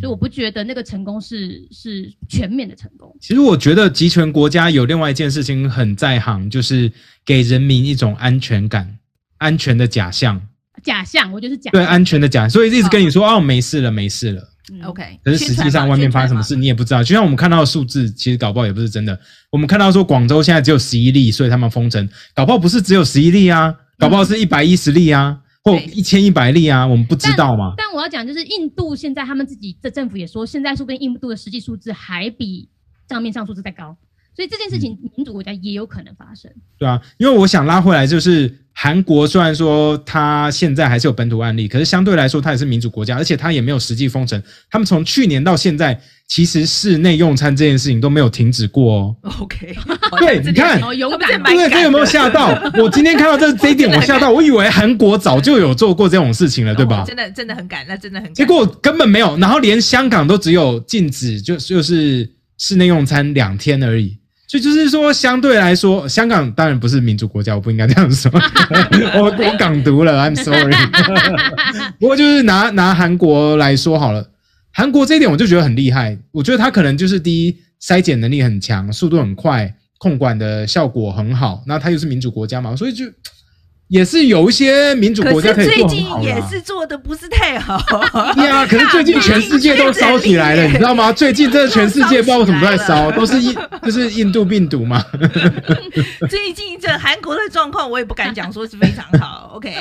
所以我不觉得那个成功是是全面的成功。其实我觉得集权国家有另外一件事情很在行，就是给人民一种安全感，安全的假象。假象，我觉得是假。对，安全的假象。所以一直跟你说哦，没事了，没事了。OK。可是实际上外面发生什么事你也不知道。就像我们看到的数字，其实搞不好也不是真的。我们看到说广州现在只有十一例，所以他们封城，搞不好不是只有十一例啊，搞不好是一百一十例啊。或一千一百例啊，我们不知道嘛。但我要讲就是，印度现在他们自己的政府也说，现在说不定印度的实际数字还比账面上数字再高，所以这件事情民主国家也有可能发生。对啊，因为我想拉回来，就是韩国虽然说它现在还是有本土案例，可是相对来说它也是民主国家，而且它也没有实际封城。他们从去年到现在，其实室内用餐这件事情都没有停止过哦。OK，对，你看，对，这有没有吓到？我今天看到这这一点，我吓到，我以为韩国早就有做过这种事情了，对吧？真的真的很赶，那真的很。结果根本没有，然后连香港都只有禁止，就就是室内用餐两天而已。所以就是说，相对来说，香港当然不是民主国家，我不应该这样说。(laughs) 我我港独了，I'm sorry。(laughs) 不过就是拿拿韩国来说好了，韩国这一点我就觉得很厉害。我觉得他可能就是第一，筛检能力很强，速度很快，控管的效果很好。那他又是民主国家嘛，所以就。也是有一些民主国家可以做很好，最近也是做的不是太好。(laughs) 对啊，可是最近全世界都烧起来了，(laughs) 你知道吗？最近这全世界不知道为什么都在烧，都是印，(laughs) 就是印度病毒嘛。最近这韩国的状况，我也不敢讲说是非常好。OK，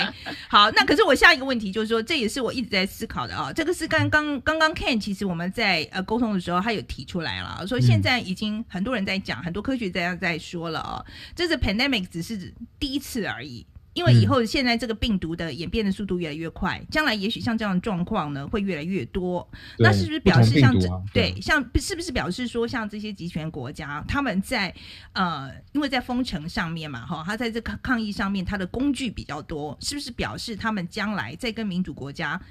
好，那可是我下一个问题就是说，这也是我一直在思考的啊。这个是刚刚刚刚 Ken，其实我们在呃沟通的时候，他有提出来了，说现在已经很多人在讲，很多科学家在说了啊，这是 pandemic 只是第一次而已。因为以后现在这个病毒的演变的速度越来越快，将来也许像这样的状况呢会越来越多。那是不是表示像这、啊、对像是不是表示说像这些集权国家他们在呃因为在封城上面嘛哈，他在这抗抗疫上面他的工具比较多，是不是表示他们将来在跟民主国家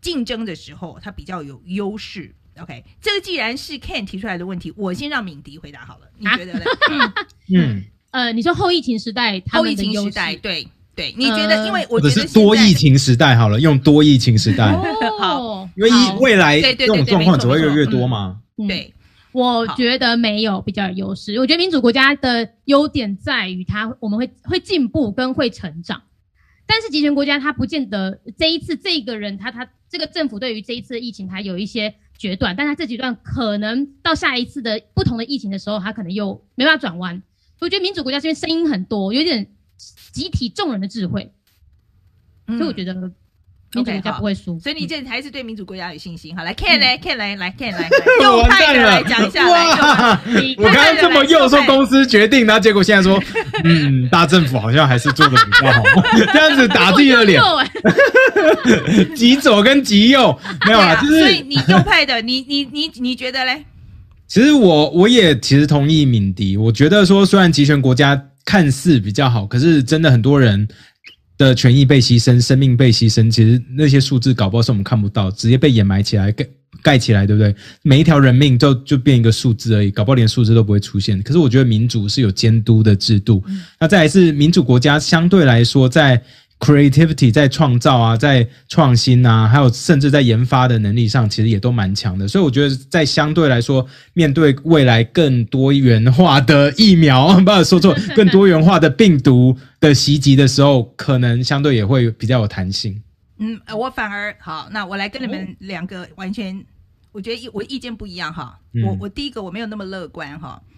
竞争的时候他比较有优势？OK，这个既然是 Ken 提出来的问题，我先让敏迪回答好了，你觉得呢？啊、(laughs) 嗯呃，你说后疫情时代，后疫情时代对。对，你觉得？因为我觉得是多疫情时代好了，用多疫情时代。好，因为未来这种状况只会越来越多嘛。对，我觉得没有比较有优势。我觉得民主国家的优点在于它，我们会会进步跟会成长。但是集权国家它不见得这一次这个人他他这个政府对于这一次疫情他有一些决断，但他这几段可能到下一次的不同的疫情的时候，他可能又没办法转弯。我觉得民主国家这边声音很多，有点。集体众人的智慧，所以我觉得民主国家不会输。所以你这还是对民主国家有信心。好，来，Ken 来，Ken 来，来，Ken 来，右派的来讲一下。哇，我刚刚这么右说公司决定，然后结果现在说，(laughs) 嗯，大政府好像还是做的比较好。(laughs) 这样子打自己的脸，(laughs) 极左跟极右没有啊？就是所以你右派的，你你你你觉得嘞？其实我我也其实同意敏迪，我觉得说虽然集权国家。看似比较好，可是真的很多人的权益被牺牲，生命被牺牲，其实那些数字搞不好是我们看不到，直接被掩埋起来，盖盖起来，对不对？每一条人命就就变一个数字而已，搞不好连数字都不会出现。可是我觉得民主是有监督的制度，嗯、那再来是民主国家相对来说在。Creativity 在创造啊，在创新啊，还有甚至在研发的能力上，其实也都蛮强的。所以我觉得，在相对来说，面对未来更多元化的疫苗，不要说错，更多元化的病毒的袭击的时候，可能相对也会比较有弹性。嗯，我反而好，那我来跟你们两个完全，我觉得意我意见不一样哈。我我第一个我没有那么乐观哈。嗯，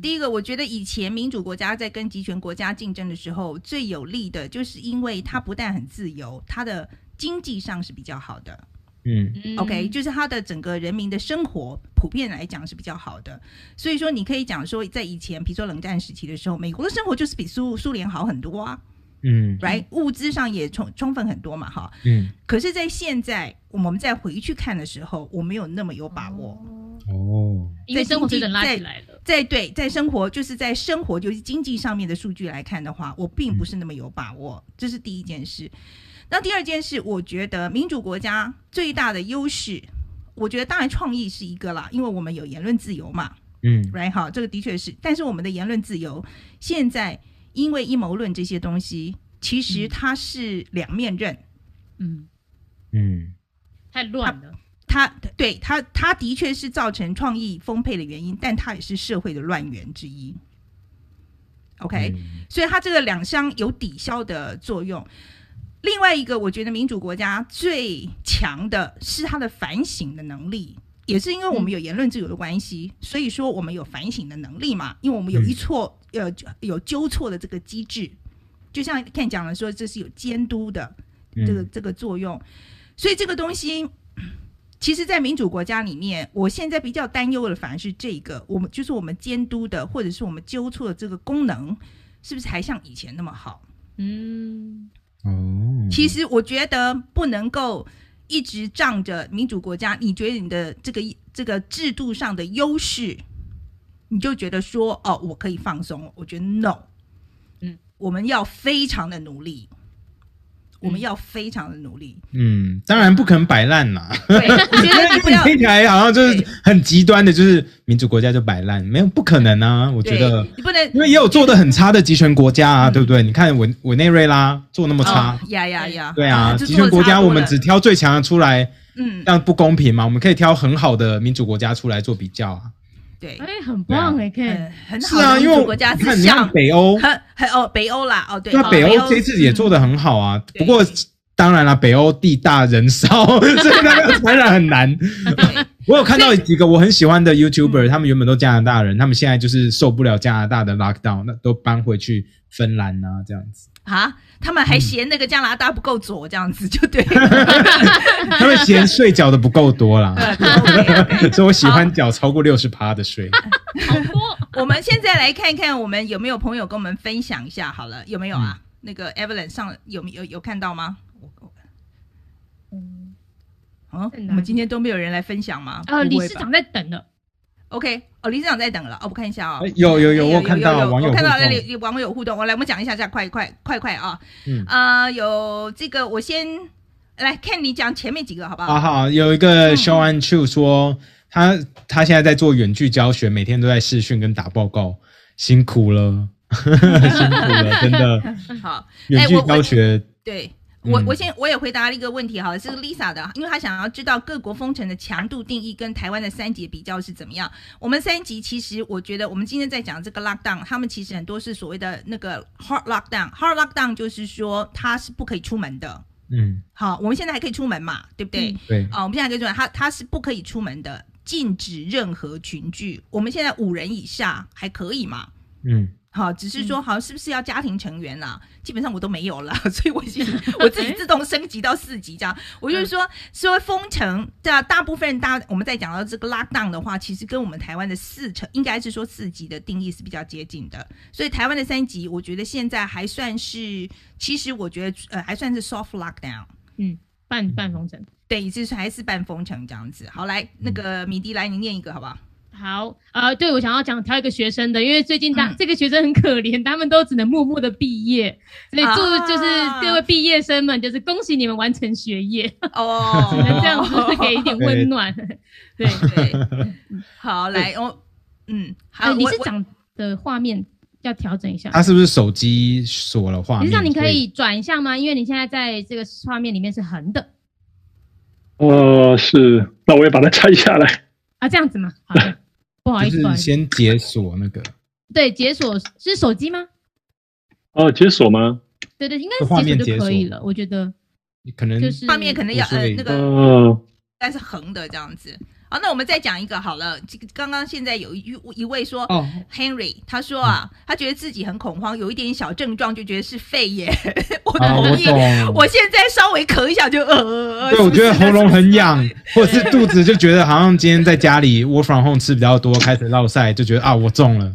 第一个，我觉得以前民主国家在跟集权国家竞争的时候，最有利的就是因为它不但很自由，它的经济上是比较好的。嗯，OK，就是它的整个人民的生活普遍来讲是比较好的。所以说，你可以讲说，在以前，比如说冷战时期的时候，美国的生活就是比苏苏联好很多啊。嗯，right，物资上也充充分很多嘛，哈。嗯，可是，在现在我们再回去看的时候，我没有那么有把握。哦，因为生活真的拉起来了。在对，在生活就是在生活，就是经济上面的数据来看的话，我并不是那么有把握。这是第一件事。那第二件事，我觉得民主国家最大的优势，我觉得当然创意是一个啦，因为我们有言论自由嘛。嗯，right 哈，这个的确是。但是我们的言论自由现在因为阴谋论这些东西，其实它是两面刃。嗯嗯，太乱了。它对它，它的确是造成创意丰沛的原因，但它也是社会的乱源之一。OK，嗯，所以它这个两相有抵消的作用。另外一个，我觉得民主国家最强的是它的反省的能力，也是因为我们有言论自由的关系，嗯，所以说我们有反省的能力嘛。因为我们有一错，呃，有纠错的这个机制，就像 Ken 讲的说，这是有监督的这个这个作用，所以这个东西。其实，在民主国家里面，我现在比较担忧的反而是这个，我们就是我们监督的，或者是我们纠错的这个功能，是不是还像以前那么好？嗯，哦，其实我觉得不能够一直仗着民主国家，你觉得你的这个这个制度上的优势，你就觉得说哦，我可以放松。我觉得 no，嗯，我们要非常的努力。我们要非常的努力。嗯，当然不可能摆烂啦。对，我觉得你不要听起来好像就是很极端的，就是民主国家就摆烂，没有不可能啊！我觉得你不能，因为也有做的很差的集权国家啊，对不对？你看委委内瑞拉做那么差，呀呀呀！对啊，集权国家我们只挑最强的出来，嗯，这样不公平嘛？我们可以挑很好的民主国家出来做比较啊。对，哎，很棒哎，可以，很好。是啊，因为国家是像北欧，很很哦，北欧啦，哦对，那北欧这次也做得很好啊。不过当然了，北欧地大人少，(laughs) 所以那个传染很难。(laughs) 我有看到几个我很喜欢的 YouTuber，他们原本都加拿大人，他们现在就是受不了加拿大的 lockdown，那都搬回去芬兰啊，这样子。啊，他们还嫌那个加拿大不够左，这样子就对。(laughs) 他们嫌税缴的不够多啦 (laughs) (laughs) 所以我喜欢缴超过六十趴的税。我们现在来看看，我们有没有朋友跟我们分享一下？好了，有没有啊？那个 Evelyn 上有没有有看到吗？嗯，啊，我们今天都没有人来分享吗？呃，理事长在等了。OK，哦，理事长在等了。哦，我看一下哦。有有有，我看到网友，我看到那里有网友互动。我来，我们讲一下，下快快快快啊！嗯啊，有这个，我先来看你讲前面几个，好不好？好好，有一个 Sean Chu 说，他他现在在做远距教学，每天都在视讯跟打报告，辛苦了，(laughs) 辛苦了，真的。(laughs) 好，远距教学对。我我先我也回答了一个问题，好了，是 Lisa 的，因为她想要知道各国封城的强度定义跟台湾的三级比较是怎么样。我们三级其实我觉得，我们今天在讲这个 lockdown，他们其实很多是所谓的那个 hard lockdown。hard lockdown 就是说它是不可以出门的。嗯，好，我们现在还可以出门嘛，对不对？对。啊，我们现在可以出门，它它是不可以出门的，禁止任何群聚。我们现在五人以下还可以嘛？嗯。好，只是说，好像是不是要家庭成员啦？嗯、基本上我都没有了，(laughs) 所以我已经 (laughs) 我自己自动升级到四级这样。我就是说，说封城，这大部分人大我们在讲到这个 lockdown 的话，其实跟我们台湾的四成应该是说四级的定义是比较接近的。所以台湾的三级，我觉得现在还算是，其实我觉得呃还算是 soft lockdown，嗯，半半封城，对，就是还是半封城这样子。好，来那个米迪来，你念一个好不好？好，呃，对，我想要讲挑一个学生的，因为最近他、嗯、这个学生很可怜，他们都只能默默的毕业，所以祝就是各位毕业生们，就是恭喜你们完成学业哦，(laughs) 只能这样子给一点温暖，对 (laughs) 对，对。好，来，我、哦，嗯，好，理事长的画面要调整一下，他是不是手机锁了画面？理事长，你可以转一下吗？因为你现在在这个画面里面是横的。呃，是，那我也把它拆下来啊，这样子吗？好的。不好意思，先解锁那个。对，解锁是手机吗？哦，解锁吗？对对，应该是解锁就可以了。我觉得，可能就是画面可能要呃那个，应该是横的这样子。好，那我们再讲一个好了。这个刚刚现在有一一位说，Henry，他说啊，他觉得自己很恐慌，有一点小症状就觉得是肺炎。(laughs) 我同意，我现在稍微咳一下就呃。对，我觉得喉咙很痒，或者是肚子就觉得好像今天在家里 work from home 吃比较多，开始落赛，就觉得啊，我中了。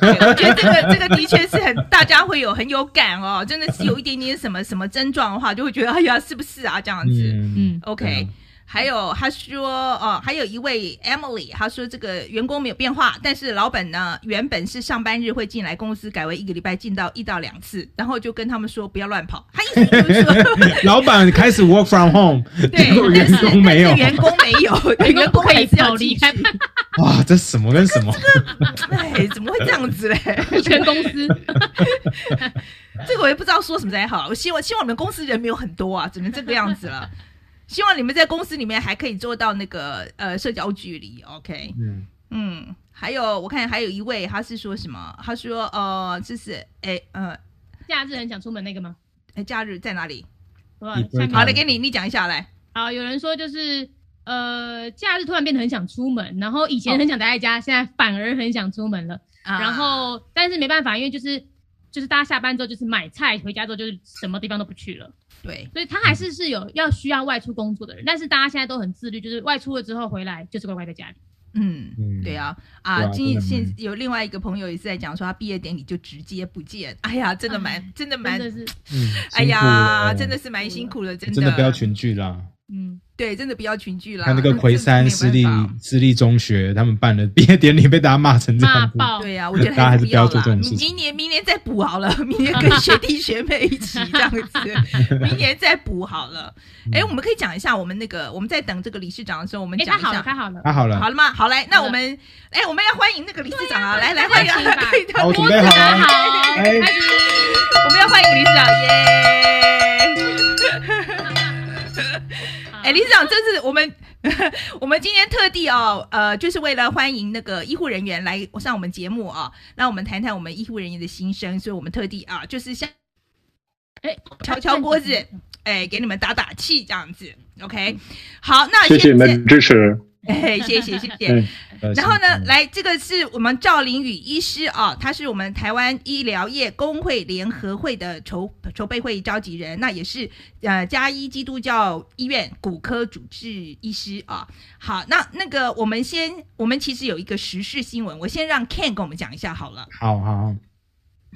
我觉得这个这个的确是很大家会有很有感哦，真的是有一点点什么什么症状的话，就会觉得哎呀，是不是啊这样子？嗯，OK。还有他说哦，还有一位 Emily，他说这个员工没有变化，但是老板呢，原本是上班日会进来公司，改为一个礼拜进到一到两次，然后就跟他们说不要乱跑。他意思就是说，(laughs) 老板开始 work from home，对，(laughs) 员工没有，员工没有，(laughs) 员工还是要离开。哇，这什么跟什么？哎，怎么会这样子嘞？全公司，这个我也不知道说什么才好。我希望希望你们公司人没有很多啊，只能这个样子了。希望你们在公司里面还可以做到那个呃社交距离，OK？嗯嗯，还有我看还有一位他是说什么？他说呃，这是哎呃，假日很想出门那个吗？哎，假日在哪里？好的，给你你讲一下来。好，有人说就是呃，假日突然变得很想出门，然后以前很想待在家，哦、现在反而很想出门了。啊、然后但是没办法，因为就是就是大家下班之后就是买菜，回家之后就是什么地方都不去了。对，所以他还是是有要需要外出工作的人，但是大家现在都很自律，就是外出了之后回来就是乖乖在家里。嗯嗯，对啊。啊，今现有另外一个朋友也是在讲说，他毕业典礼就直接不见，哎呀，真的蛮真的蛮，嗯，哎呀，真的是蛮辛苦的，真的。真的不要群聚啦。嗯，对，真的不要群聚了。看那个魁山私立私立中学，他们办的毕业典礼被大家骂成这样子。对呀，我觉得大家还是不要做这种事情。明年明年再补好了，明年跟学弟学妹一起这样子，明年再补好了。哎，我们可以讲一下我们那个我们在等这个理事长的时候，我们讲一下。好了，太好了，太好了，好了吗？好来，那我们哎，我们要欢迎那个理事长啊，来来欢迎，好，准备好我们要欢迎理事长耶。哎，理事长，这是我们 (laughs) 我们今天特地哦，呃，就是为了欢迎那个医护人员来上我们节目啊，让我们谈谈我们医护人员的心声，所以我们特地啊，就是像哎 (laughs) 敲敲锅子，哎，给你们打打气这样子，OK，好，那谢谢你们支持。(laughs) 哎，谢谢谢谢。然后呢，来，这个是我们赵林宇医师啊，他是我们台湾医疗业工会联合会的筹筹备会召集人，那也是呃嘉义基督教医院骨科主治医师啊。好，那那个我们先，我们其实有一个时事新闻，我先让 Ken 跟我们讲一下好了。好好，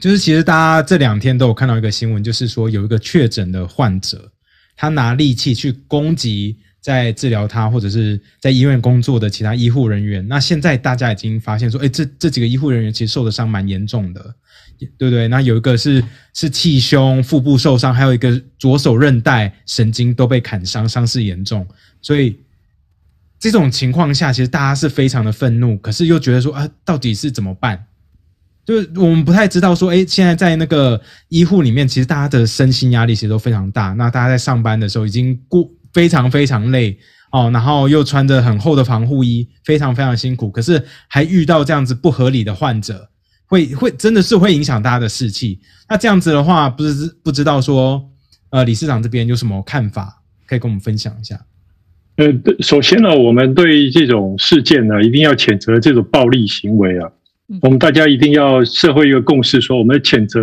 就是其实大家这两天都有看到一个新闻，就是说有一个确诊的患者，他拿利器去攻击。在治疗他或者是在医院工作的其他医护人员，那现在大家已经发现说，哎，这这几个医护人员其实受的伤蛮严重的，对不对？那有一个是是气胸、腹部受伤，还有一个左手韧带、神经都被砍伤，伤势严重。所以这种情况下，其实大家是非常的愤怒，可是又觉得说，啊，到底是怎么办？就是我们不太知道说，哎，现在在那个医护里面，其实大家的身心压力其实都非常大。那大家在上班的时候已经过。非常非常累哦，然后又穿着很厚的防护衣，非常非常辛苦。可是还遇到这样子不合理的患者，会会真的是会影响大家的士气。那这样子的话，不是不知道说，呃，理事长这边有什么看法，可以跟我们分享一下？呃，首先呢，我们对这种事件呢，一定要谴责这种暴力行为啊。我们大家一定要社会一个共识，说我们要谴责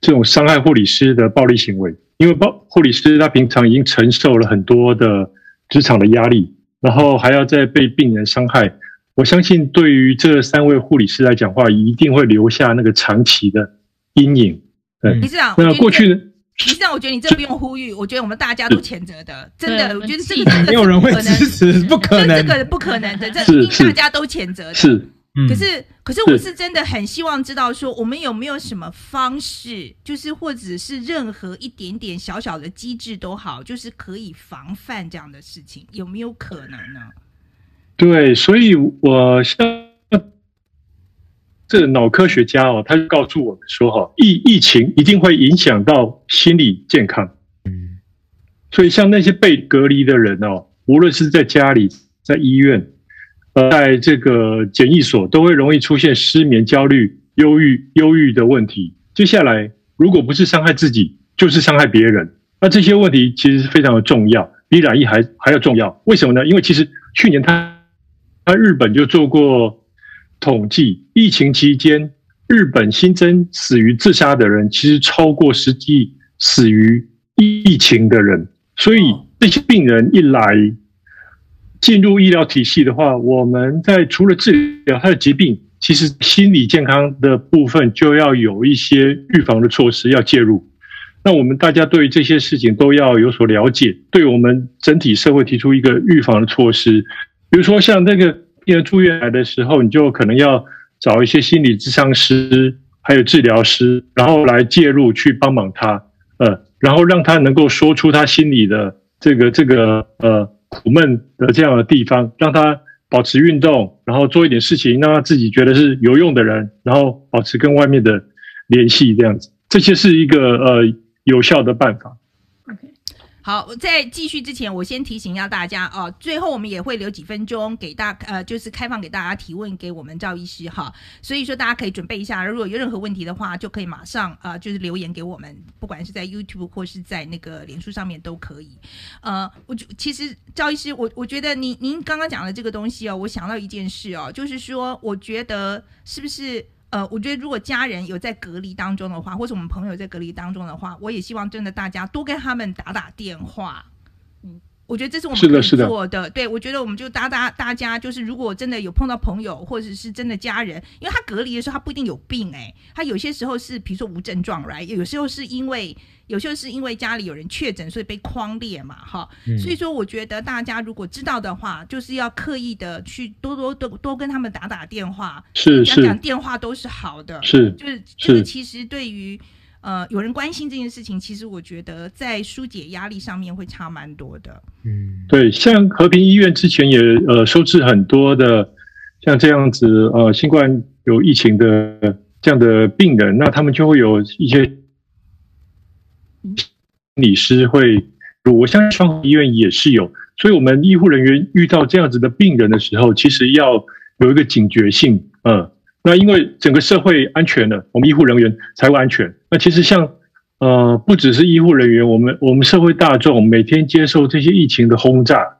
这种伤害护理师的暴力行为。因为暴护理师他平常已经承受了很多的职场的压力，然后还要再被病人伤害，我相信对于这三位护理师来讲的话，一定会留下那个长期的阴影。对，理事长，那过去的理事长，我觉得你这不用呼吁，我觉得我们大家都谴责的，真的，我觉得这个没有人会支持，不可能，这个不可能的，这一定大家都谴责的。是。可是，可是我是真的很希望知道，说我们有没有什么方式，就是或者是任何一点点小小的机制都好，就是可以防范这样的事情，有没有可能呢？对，所以我像这个脑科学家哦，他就告诉我们说，哈，疫疫情一定会影响到心理健康。嗯，所以像那些被隔离的人哦，无论是在家里，在医院。在这个检疫所都会容易出现失眠、焦虑、忧郁、忧郁的问题。接下来，如果不是伤害自己，就是伤害别人。那这些问题其实是非常的重要，比染疫还还要重要。为什么呢？因为其实去年他他日本就做过统计，疫情期间日本新增死于自杀的人，其实超过实际死于疫情的人。所以这些病人一来。进入医疗体系的话，我们在除了治疗他的疾病，其实心理健康的部分就要有一些预防的措施要介入。那我们大家对这些事情都要有所了解，对我们整体社会提出一个预防的措施。比如说，像那个病人住院来的时候，你就可能要找一些心理咨商师，还有治疗师，然后来介入去帮忙他，呃，然后让他能够说出他心里的这个这个呃。苦闷的这样的地方，让他保持运动，然后做一点事情，让他自己觉得是有用的人，然后保持跟外面的联系，这样子，这些是一个呃有效的办法。好，我在继续之前，我先提醒一下大家哦。最后我们也会留几分钟给大呃，就是开放给大家提问给我们赵医师哈。所以说大家可以准备一下，如果有任何问题的话，就可以马上呃，就是留言给我们，不管是在 YouTube 或是在那个脸书上面都可以。呃，我就其实赵医师，我我觉得您您刚刚讲的这个东西哦，我想到一件事哦，就是说，我觉得是不是？呃，我觉得如果家人有在隔离当中的话，或者我们朋友在隔离当中的话，我也希望真的大家多跟他们打打电话。嗯，我觉得这是我们可以做的。的对，我觉得我们就大大大家就是，如果真的有碰到朋友或者是真的家人，因为他隔离的时候他不一定有病哎、欸，他有些时候是比如说无症状来，有时候是因为有时候是因为家里有人确诊，所以被框列嘛哈。嗯、所以说，我觉得大家如果知道的话，就是要刻意的去多多多多跟他们打打电话，是是，讲讲电话都是好的，是就是就是其实对于。呃，有人关心这件事情，其实我觉得在疏解压力上面会差蛮多的。嗯，对，像和平医院之前也呃收治很多的像这样子呃新冠有疫情的这样的病人，那他们就会有一些心理师会，我相信双和医院也是有，所以我们医护人员遇到这样子的病人的时候，其实要有一个警觉性，嗯。那因为整个社会安全了，我们医护人员才会安全。那其实像呃，不只是医护人员，我们我们社会大众每天接受这些疫情的轰炸，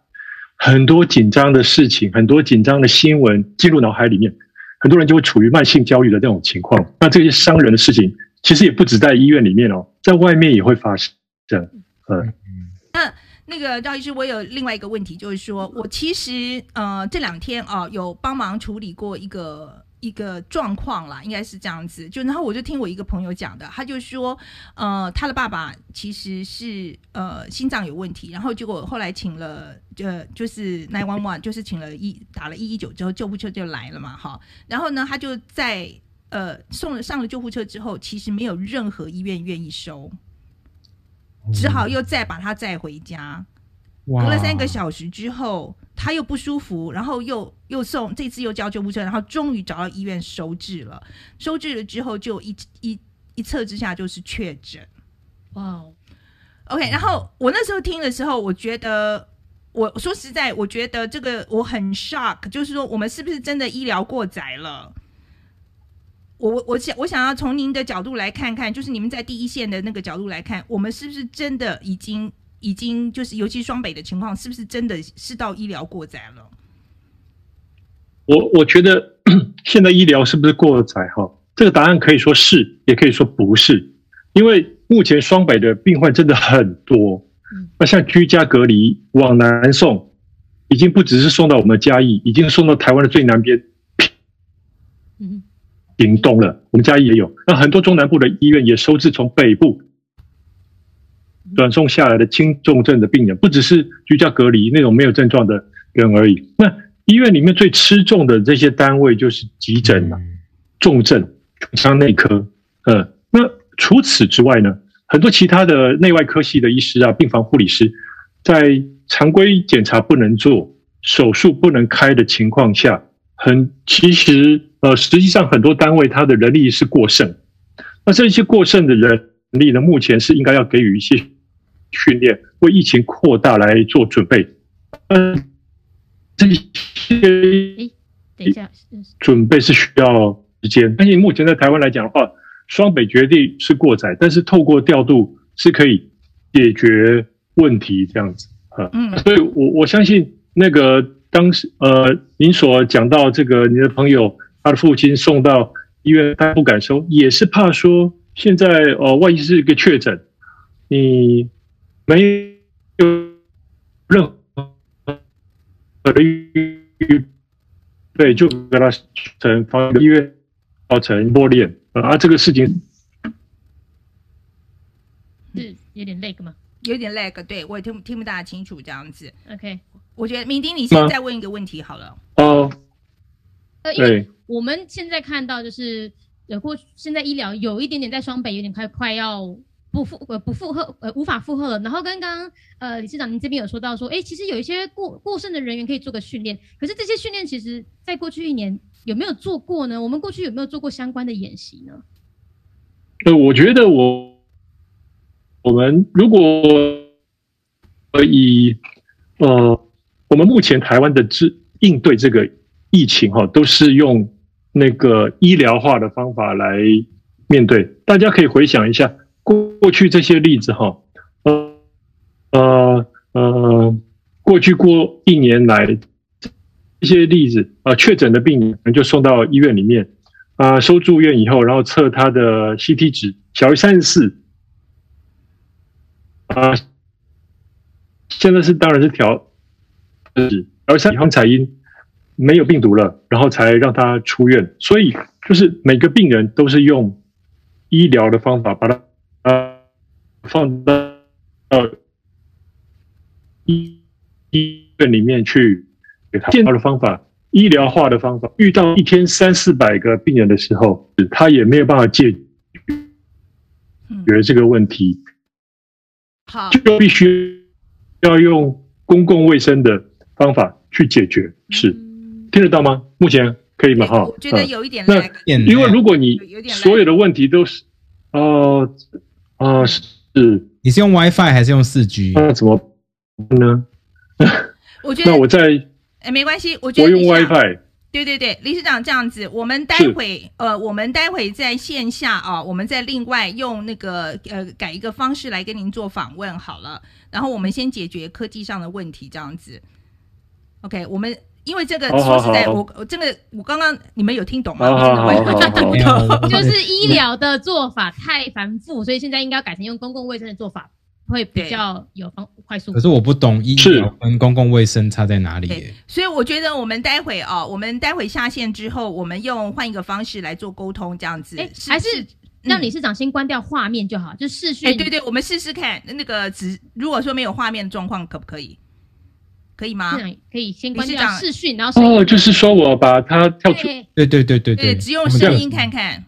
很多紧张的事情，很多紧张的新闻进入脑海里面，很多人就会处于慢性焦虑的这种情况。那这些伤人的事情，其实也不止在医院里面哦，在外面也会发生。这样，嗯。那那个赵医师，我有另外一个问题，就是说我其实呃这两天啊、呃、有帮忙处理过一个。一个状况啦，应该是这样子。就然后我就听我一个朋友讲的，他就说，呃，他的爸爸其实是呃心脏有问题，然后结果后来请了呃就是 nine one one，就是请了一打了一一九之后，救护车就来了嘛，哈。然后呢，他就在呃送了上了救护车之后，其实没有任何医院愿意收，只好又再把他载回家。隔了三个小时之后，他又不舒服，然后又又送，这次又叫救护车，然后终于找到医院收治了。收治了之后，就一一一测之下就是确诊。哇、wow.，OK。然后我那时候听的时候，我觉得，我说实在，我觉得这个我很 shock，就是说我们是不是真的医疗过载了？我我想我想要从您的角度来看看，就是你们在第一线的那个角度来看，我们是不是真的已经？已经就是，尤其双北的情况，是不是真的是到医疗过载了？我我觉得 (clears throat) 现在医疗是不是过载？哈，这个答案可以说是，也可以说不是，因为目前双北的病患真的很多。那像居家隔离往南送，已经不只是送到我们的嘉义，已经送到台湾的最南边，屏东了。我们嘉义也有，那很多中南部的医院也收治从北部。转送下来的轻重症的病人，不只是居家隔离那种没有症状的人而已。那医院里面最吃重的这些单位就是急诊嘛，重症、胸腔内科。呃，那除此之外呢，很多其他的内外科系的医师啊，病房护理师，在常规检查不能做、手术不能开的情况下，很其实呃，实际上很多单位他的人力是过剩。那这些过剩的人力呢，目前是应该要给予一些。训练为疫情扩大来做准备，嗯，这些等一下，准备是需要时间。但是目前在台湾来讲的话，双北绝对是过载，但是透过调度是可以解决问题这样子啊。嗯，所以我我相信那个当时呃，您所讲到这个，你的朋友他的父亲送到医院，他不敢收，也是怕说现在呃，万一是一个确诊，你。没有任何的预备，就给他成放医院，造成剥链啊！这个事情是有点 lag 吗？有点 lag，对我也听听不大清楚这样子。OK，我觉得明丁，你现在问一个问题好了。哦，呃，因为我们现在看到就是呃过，现在医疗有一点点在双北有点快快要。不负呃不负荷呃无法负荷了，然后刚刚呃理事长您这边有说到说，哎，其实有一些过过剩的人员可以做个训练，可是这些训练其实在过去一年有没有做过呢？我们过去有没有做过相关的演习呢？呃，我觉得我我们如果呃以呃我们目前台湾的治应对这个疫情哈，都是用那个医疗化的方法来面对，大家可以回想一下。过去这些例子哈，呃呃呃，过去过一年来一些例子啊，确诊的病人就送到医院里面啊，收住院以后，然后测他的 CT 值小于三十四啊，现在是当然是调，而三方采阴没有病毒了，然后才让他出院。所以就是每个病人都是用医疗的方法把他放到呃医医院里面去给他健康的方法。医疗化的方法，遇到一天三四百个病人的时候，他也没有办法解决这个问题，好，就必须要用公共卫生的方法去解决。是，听得到吗？目前可以吗？哈，我觉得有一点那，因为如果你所有的问题都是，哦，啊，是，你是用 WiFi 还是用四 G？那怎么呢？我觉得那我在。哎，没关系，我觉得我用 WiFi。对对对，理事长这样子，我们待会呃，我们待会在线下啊，我们再另外用那个呃改一个方式来跟您做访问好了。然后我们先解决科技上的问题，这样子。OK，我们因为这个说实在，我我真的我刚刚你们有听懂吗？听 (laughs) 不懂，(laughs) 就是 (laughs) 医疗的做法太繁复，所以现在应该要改成用公共卫生的做法。会比较有方快速，可是我不懂医疗跟公共卫生差在哪里？所以我觉得我们待会哦，我们待会下线之后，我们用换一个方式来做沟通，这样子。哎，还是让理事长先关掉画面就好，就视讯。哎，对对，我们试试看那个只如果说没有画面的状况，可不可以？可以吗？可以先关掉视讯，然后哦，就是说我把它跳出，对对对对对，只用声音看看。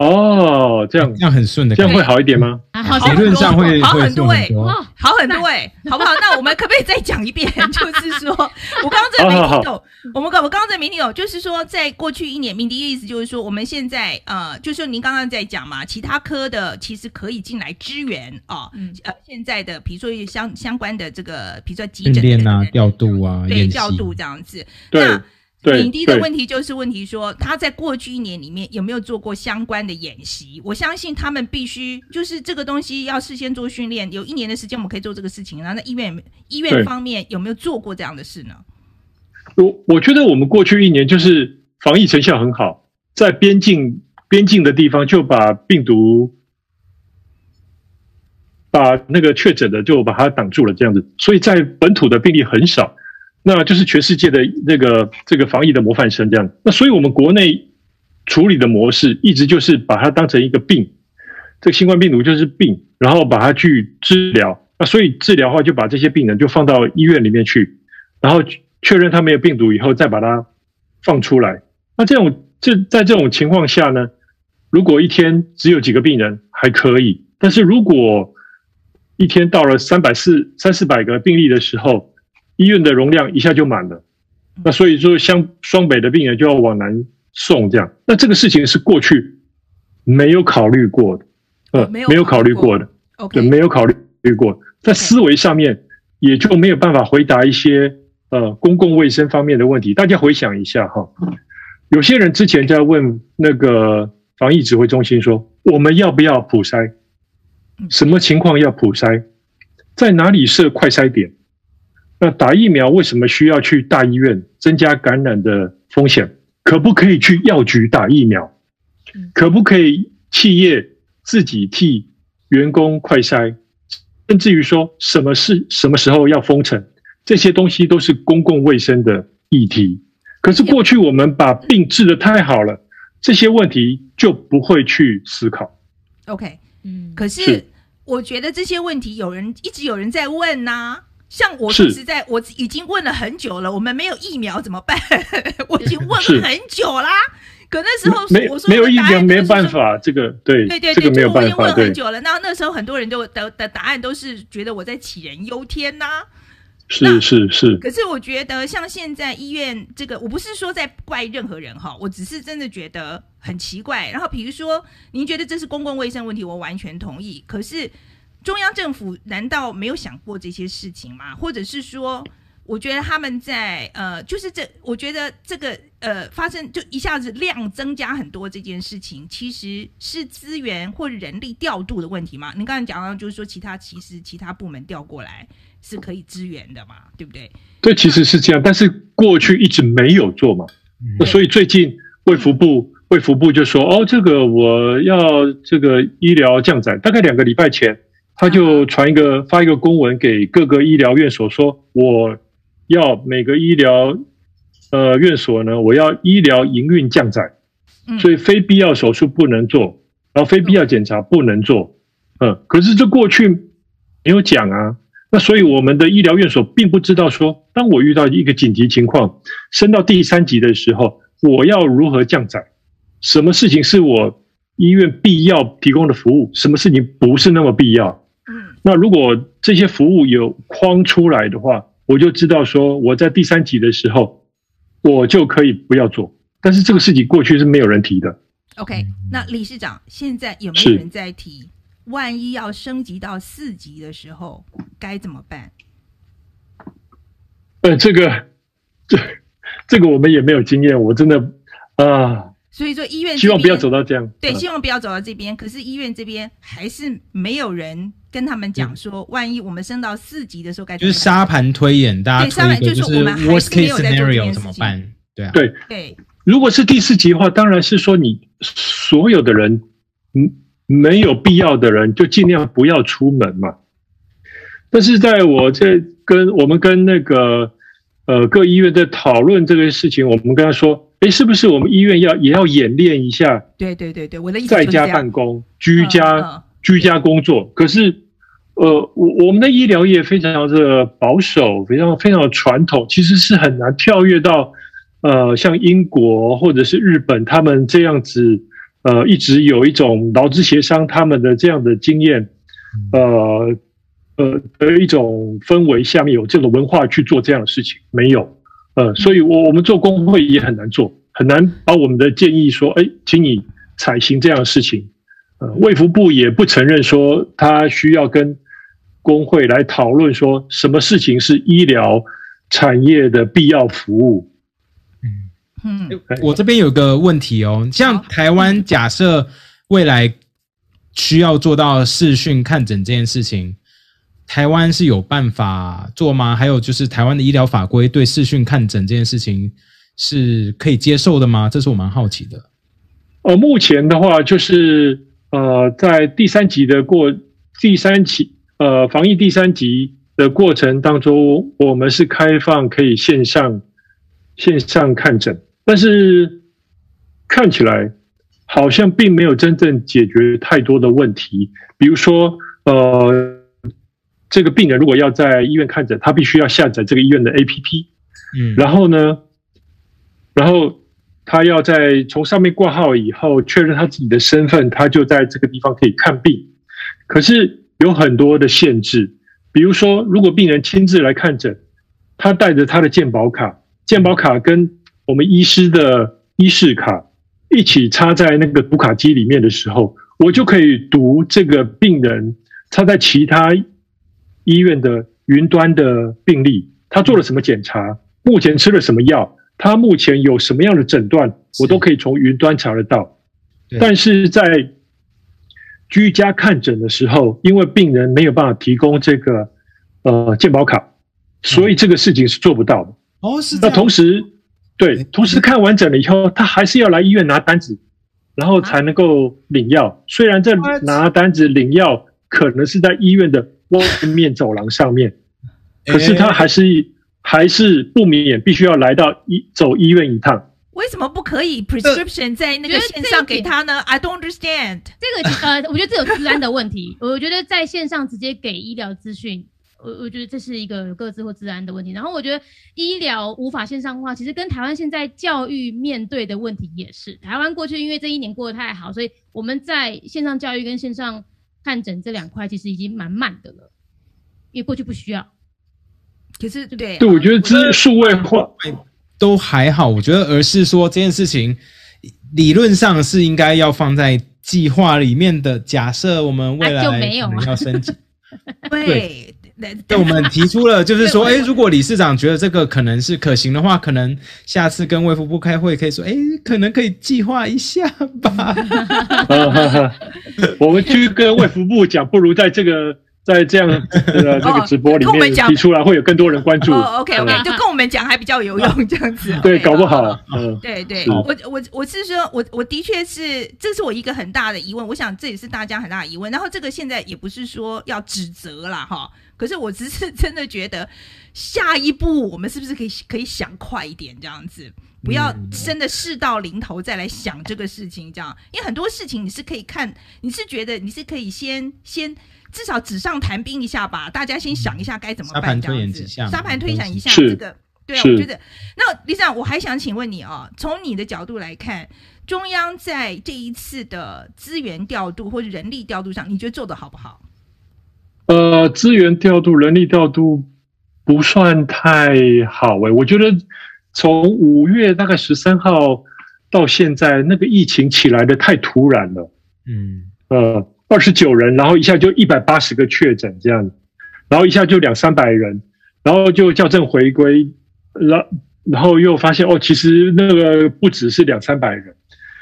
哦，这样这样很顺的，这样会好一点吗？好，理论上会好很多哎，好很多哎，好不好？那我们可不可以再讲一遍？(laughs) 就是说我刚刚这没听懂，我们刚我刚刚这没听懂，就是说在过去一年，明迪的意思就是说，我们现在呃，就是您刚刚在讲嘛，其他科的其实可以进来支援啊，呃，现在的比如说相相关的这个，比如说急诊啊、调度啊、对调度这样子，对。敏迪的问题就是问题说，他在过去一年里面有没有做过相关的演习？我相信他们必须就是这个东西要事先做训练，有一年的时间我们可以做这个事情。然后那医院医院方面有没有做过这样的事呢？我我觉得我们过去一年就是防疫成效很好，在边境边境的地方就把病毒把那个确诊的就把它挡住了，这样子，所以在本土的病例很少。那就是全世界的那个这个防疫的模范生这样。那所以我们国内处理的模式一直就是把它当成一个病，这个新冠病毒就是病，然后把它去治疗。那所以治疗的话，就把这些病人就放到医院里面去，然后确认他没有病毒以后，再把它放出来。那这种这在这种情况下呢，如果一天只有几个病人还可以，但是如果一天到了三百四三四百个病例的时候，医院的容量一下就满了，那所以说像双北的病人就要往南送这样，那这个事情是过去没有考虑过的，呃，没有考虑过。的，对，没有考虑过，在思维上面也就没有办法回答一些呃公共卫生方面的问题。大家回想一下哈，有些人之前在问那个防疫指挥中心说，我们要不要普筛？什么情况要普筛？在哪里设快筛点？那打疫苗为什么需要去大医院增加感染的风险？可不可以去药局打疫苗？可不可以企业自己替员工快筛？甚至于说什么是什么时候要封城？这些东西都是公共卫生的议题。可是过去我们把病治得太好了，这些问题就不会去思考。OK，嗯，可是我觉得这些问题有人一直有人在问呐。像我说实在，我已经问了很久了，我们没有疫苗怎么办？(laughs) 我已经问了很久啦。可那时候没我说没有疫苗没有办法，这个对对对对，这个没有办法。我已经问很久了，那那时候很多人都的的答案都是觉得我在杞人忧天呐。是是是。可是我觉得像现在医院这个，我不是说在怪任何人哈，我只是真的觉得很奇怪。然后比如说，您觉得这是公共卫生问题，我完全同意。可是。中央政府难道没有想过这些事情吗？或者是说，我觉得他们在呃，就是这，我觉得这个呃，发生就一下子量增加很多这件事情，其实是资源或人力调度的问题吗？你刚才讲到就是说，其他其实其他部门调过来是可以支援的嘛，对不对？对，其实是这样，但是过去一直没有做嘛，嗯、所以最近卫福部卫福部就说，哦，这个我要这个医疗降载，大概两个礼拜前。他就传一个发一个公文给各个医疗院所，说我要每个医疗呃院所呢，我要医疗营运降载，所以非必要手术不能做，然后非必要检查不能做。嗯，可是这过去没有讲啊，那所以我们的医疗院所并不知道说，当我遇到一个紧急情况，升到第三级的时候，我要如何降载？什么事情是我医院必要提供的服务？什么事情不是那么必要？嗯，那如果这些服务有框出来的话，我就知道说我在第三级的时候，我就可以不要做。但是这个事情过去是没有人提的。OK，那理事长现在有没有人在提？万一要升级到四级的时候，该怎么办？呃，这个，这，这个我们也没有经验，我真的啊。所以说，医院希望不要走到这样。对，希望不要走到这边。可是医院这边还是没有人跟他们讲说，万一我们升到四级的时候该怎么办？就是沙盘推演，大家推一个就是 worst case scenario 怎么办？对啊，对对。如果是第四级的话，当然是说你所有的人，嗯。没有必要的人就尽量不要出门嘛。但是在我这跟我们跟那个呃各医院在讨论这个事情，我们跟他说，诶，是不是我们医院要也要演练一下？对对对对，我的意思在家办公、居家居家工作。可是呃，我我们的医疗业非常的保守，非常非常的传统，其实是很难跳跃到呃像英国或者是日本他们这样子。呃，一直有一种劳资协商他们的这样的经验，呃呃的一种氛围下面有这种文化去做这样的事情没有？呃，所以我我们做工会也很难做，很难把我们的建议说，哎，请你采行这样的事情。呃，卫福部也不承认说他需要跟工会来讨论说什么事情是医疗产业的必要服务。嗯，我这边有个问题哦，像台湾假设未来需要做到视讯看诊这件事情，台湾是有办法做吗？还有就是台湾的医疗法规对视讯看诊这件事情是可以接受的吗？这是我蛮好奇的。呃，目前的话就是呃，在第三级的过第三级呃防疫第三级的过程当中，我们是开放可以线上线上看诊。但是看起来好像并没有真正解决太多的问题，比如说，呃，这个病人如果要在医院看诊，他必须要下载这个医院的 APP，嗯，然后呢，然后他要在从上面挂号以后确认他自己的身份，他就在这个地方可以看病。可是有很多的限制，比如说，如果病人亲自来看诊，他带着他的健保卡，健保卡跟我们医师的医事卡一起插在那个读卡机里面的时候，我就可以读这个病人插在其他医院的云端的病历，他做了什么检查，目前吃了什么药，他目前有什么样的诊断，我都可以从云端查得到。但是在居家看诊的时候，因为病人没有办法提供这个呃健保卡，所以这个事情是做不到的。哦，是。那同时。对，同时看完诊了以后，他还是要来医院拿单子，然后才能够领药。虽然这拿单子领药可能是在医院的外面走廊上面，(laughs) 可是他还是还是不免必须要来到医走医院一趟。为什么不可以 prescription 在那个线上给他呢？I don't understand。这个呃，我觉得这有治安的问题。(laughs) 我觉得在线上直接给医疗资讯。我我觉得这是一个各自或治安的问题，然后我觉得医疗无法线上化，其实跟台湾现在教育面对的问题也是。台湾过去因为这一年过得太好，所以我们在线上教育跟线上看诊这两块其实已经满满的了，因为过去不需要。可是对对，我觉得这数位化都还好，我觉得而是说这件事情理论上是应该要放在计划里面的。假设我们未来就没有要升级，(laughs) 对。对，我们提出了，就是说，(laughs) 哎，如果理事长觉得这个可能是可行的话，可能下次跟卫福部开会，可以说，哎，可能可以计划一下吧。(laughs) 我们去跟卫福部讲，不如在这个在这样的 (laughs) 这个直播里面提出来，会有更多人关注。哦，OK OK，就跟我们讲还比较有用，这样子。对，搞不好。嗯，对对，我我我是说，我我的确是，这是我一个很大的疑问。我想这也是大家很大的疑问。然后这个现在也不是说要指责啦，哈。可是我只是真的觉得，下一步我们是不是可以可以想快一点，这样子，不要真的事到临头再来想这个事情，这样。因为很多事情你是可以看，你是觉得你是可以先先。至少纸上谈兵一下吧，大家先想一下该怎么办，这样子。沙盘推演一下，这个对啊，我觉得。那理事长，我还想请问你啊，从你的角度来看，中央在这一次的资源调度或者人力调度上，你觉得做的好不好？呃，资源调度、人力调度不算太好我觉得从五月大概十三号到现在，那个疫情起来的太突然了。嗯，呃。二十九人，然后一下就一百八十个确诊这样，然后一下就两三百人，然后就校正回归，然然后又发现哦，其实那个不只是两三百人，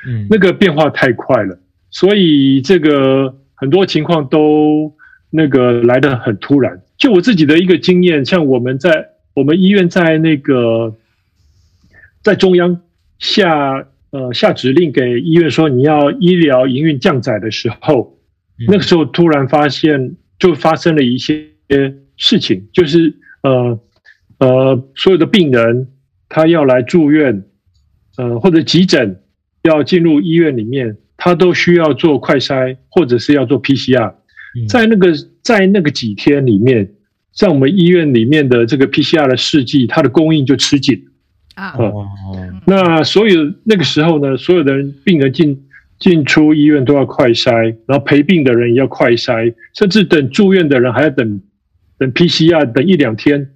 嗯，那个变化太快了，所以这个很多情况都那个来的很突然。就我自己的一个经验，像我们在我们医院在那个在中央下呃下指令给医院说你要医疗营运降载的时候。那个时候突然发现，就发生了一些事情，就是呃呃，所有的病人他要来住院，呃或者急诊要进入医院里面，他都需要做快筛或者是要做 PCR，在那个在那个几天里面，在我们医院里面的这个 PCR 的试剂，它的供应就吃紧啊，那所有那个时候呢，所有的人病人进。进出医院都要快筛，然后陪病的人也要快筛，甚至等住院的人还要等等 PCR，等一两天，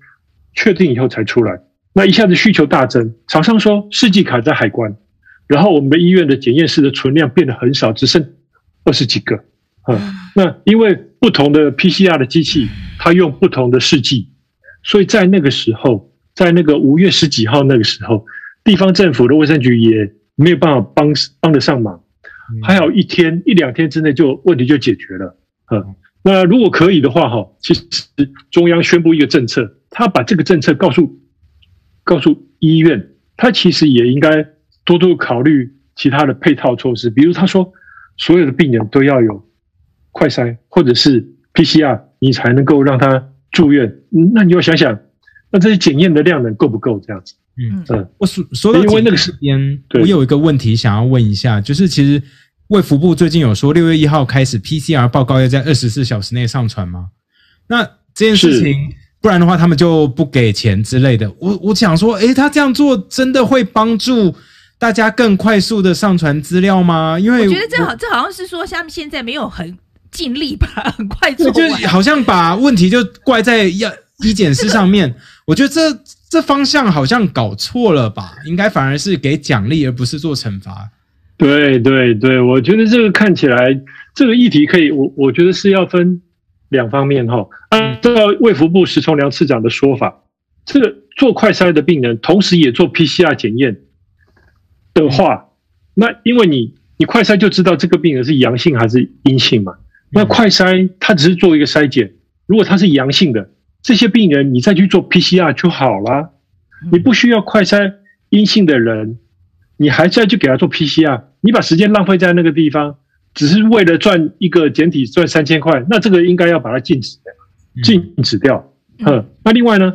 确定以后才出来。那一下子需求大增，厂商说试剂卡在海关，然后我们的医院的检验室的存量变得很少，只剩二十几个。嗯，那因为不同的 PCR 的机器，它用不同的试剂，所以在那个时候，在那个五月十几号那个时候，地方政府的卫生局也没有办法帮帮得上忙。还好一天一两天之内就问题就解决了，嗯，那如果可以的话，哈，其实中央宣布一个政策，他把这个政策告诉告诉医院，他其实也应该多多考虑其他的配套措施，比如他说所有的病人都要有快筛或者是 PCR，你才能够让他住院。那你要想想，那这些检验的量能够不够这样子？嗯嗯，我说说到因为那个时间，我有一个问题想要问一下，就是其实。卫福部最近有说，六月一号开始 PCR 报告要在二十四小时内上传吗？那这件事情，不然的话他们就不给钱之类的。我我想说，诶，他这样做真的会帮助大家更快速的上传资料吗？因为我觉得这好，这好像是说他们现在没有很尽力吧，很快做，就好像把问题就怪在要医检师上面。(laughs) 我觉得这这方向好像搞错了吧？应该反而是给奖励，而不是做惩罚。对对对，我觉得这个看起来这个议题可以，我我觉得是要分两方面哈。按照卫福部石崇良次长的说法，这个做快筛的病人，同时也做 PCR 检验的话，那因为你你快筛就知道这个病人是阳性还是阴性嘛。那快筛它只是做一个筛检，如果它是阳性的，这些病人你再去做 PCR 就好了，你不需要快筛阴性的人。你还在去给他做 PCR，你把时间浪费在那个地方，只是为了赚一个简体赚三千块，那这个应该要把它禁止掉，禁止掉。嗯，那另外呢，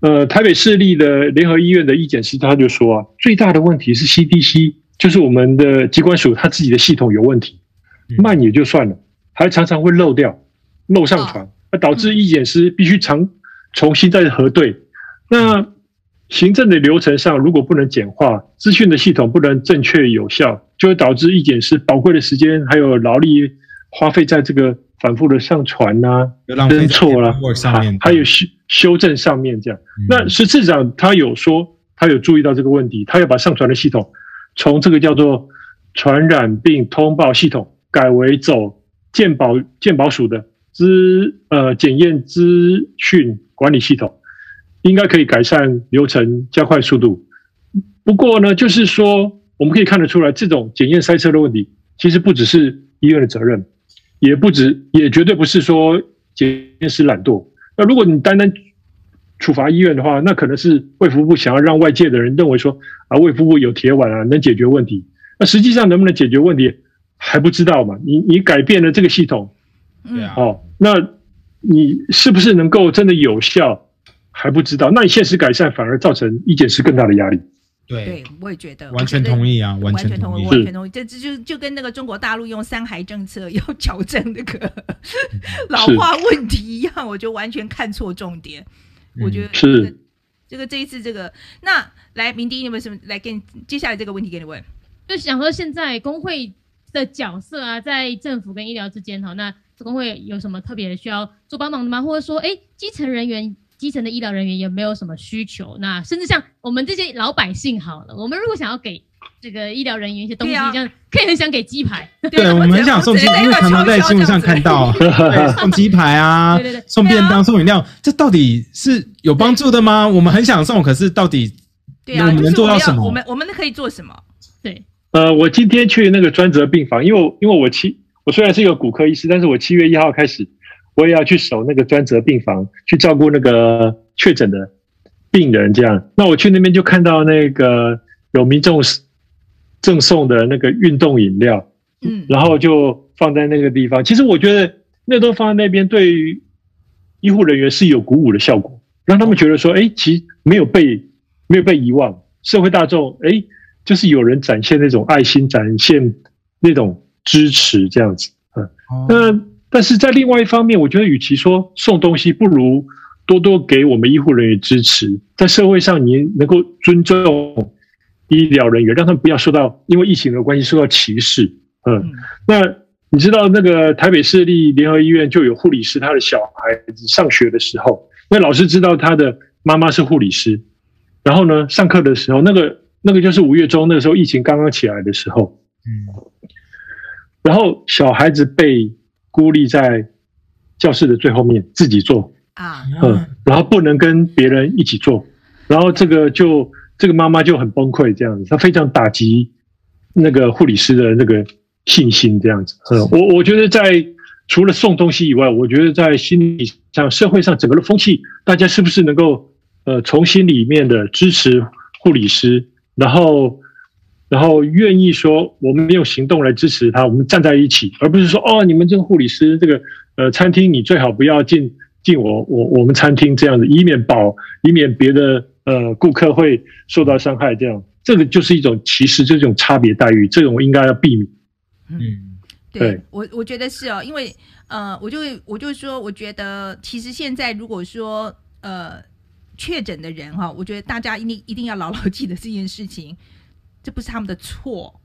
呃，台北市立的联合医院的医检师他就说啊，最大的问题是 CDC，就是我们的机关署他自己的系统有问题，慢也就算了，还常常会漏掉、漏上传，那导致意检师必须常重新再核对。那行政的流程上，如果不能简化，资讯的系统不能正确有效，就会导致意检师宝贵的时间还有劳力花费在这个反复的上传啊、认错啦、还有修修正上面这样。那石次长他有说，他有注意到这个问题，他要把上传的系统从这个叫做传染病通报系统改为走健保健保署的资呃检验资讯管理系统。应该可以改善流程，加快速度。不过呢，就是说，我们可以看得出来，这种检验塞车的问题，其实不只是医院的责任，也不止，也绝对不是说检验师懒惰。那如果你单单处罚医院的话，那可能是卫福部想要让外界的人认为说啊，卫福部有铁腕啊，能解决问题。那实际上能不能解决问题还不知道嘛？你你改变了这个系统，对啊，哦，那你是不是能够真的有效还不知道？那你现实改善反而造成医检师更大的压力。对，对，我也觉得完全同意啊，完全同意，完全同意。这这就就跟那个中国大陆用三孩政策要矫正那个 (laughs) 老化问题一样，我就完全看错重点。我觉得是这个这一次这个，那来明迪，你有没有什么来给你接下来这个问题给你问？就想说现在工会的角色啊，在政府跟医疗之间哈，那工会有什么特别需要做帮忙的吗？或者说，哎，基层人员。基层的医疗人员有没有什么需求，那甚至像我们这些老百姓好了，我们如果想要给这个医疗人员一些东西，这样可以很想给鸡排。(laughs) 对，我们很想送鸡，因为常常在新闻上看到 (laughs) 送鸡排啊，(laughs) 对对对，送便当、送饮料，这到底是有帮助的吗？我们很想送，可是到底对啊，我们能做到什么？我们我们可以做什么？对，呃，我今天去那个专责病房，因为因为我七，我虽然是一个骨科医师，但是我七月一号开始。我也要去守那个专责病房，去照顾那个确诊的病人。这样，那我去那边就看到那个有民众赠送的那个运动饮料，嗯，然后就放在那个地方。其实我觉得那都放在那边，对于医护人员是有鼓舞的效果，让他们觉得说，哎，其实没有被没有被遗忘，社会大众，哎，就是有人展现那种爱心，展现那种支持，这样子，嗯，那。但是在另外一方面，我觉得与其说送东西，不如多多给我们医护人员支持。在社会上，你能够尊重医疗人员，让他们不要受到因为疫情的关系受到歧视。嗯，那你知道那个台北市立联合医院就有护理师，他的小孩子上学的时候，那老师知道他的妈妈是护理师，然后呢，上课的时候，那个那个就是五月中那个时候疫情刚刚起来的时候，嗯，然后小孩子被。孤立在教室的最后面，自己做啊，嗯，然后不能跟别人一起做，然后这个就这个妈妈就很崩溃，这样子，她非常打击那个护理师的那个信心，这样子。嗯，我我觉得在除了送东西以外，我觉得在心理上、社会上整个的风气，大家是不是能够呃从心里面的支持护理师，然后。然后愿意说，我们没有行动来支持他，我们站在一起，而不是说哦，你们这个护理师，这个呃餐厅，你最好不要进进我我我们餐厅这样子，以免保，以免别的呃顾客会受到伤害，这样，这个就是一种歧视，这种差别待遇，这种应该要避免。嗯，对，对我我觉得是哦，因为呃，我就我就说，我觉得其实现在如果说呃确诊的人哈，我觉得大家一定一定要牢牢记得这件事情。这不是他们的错，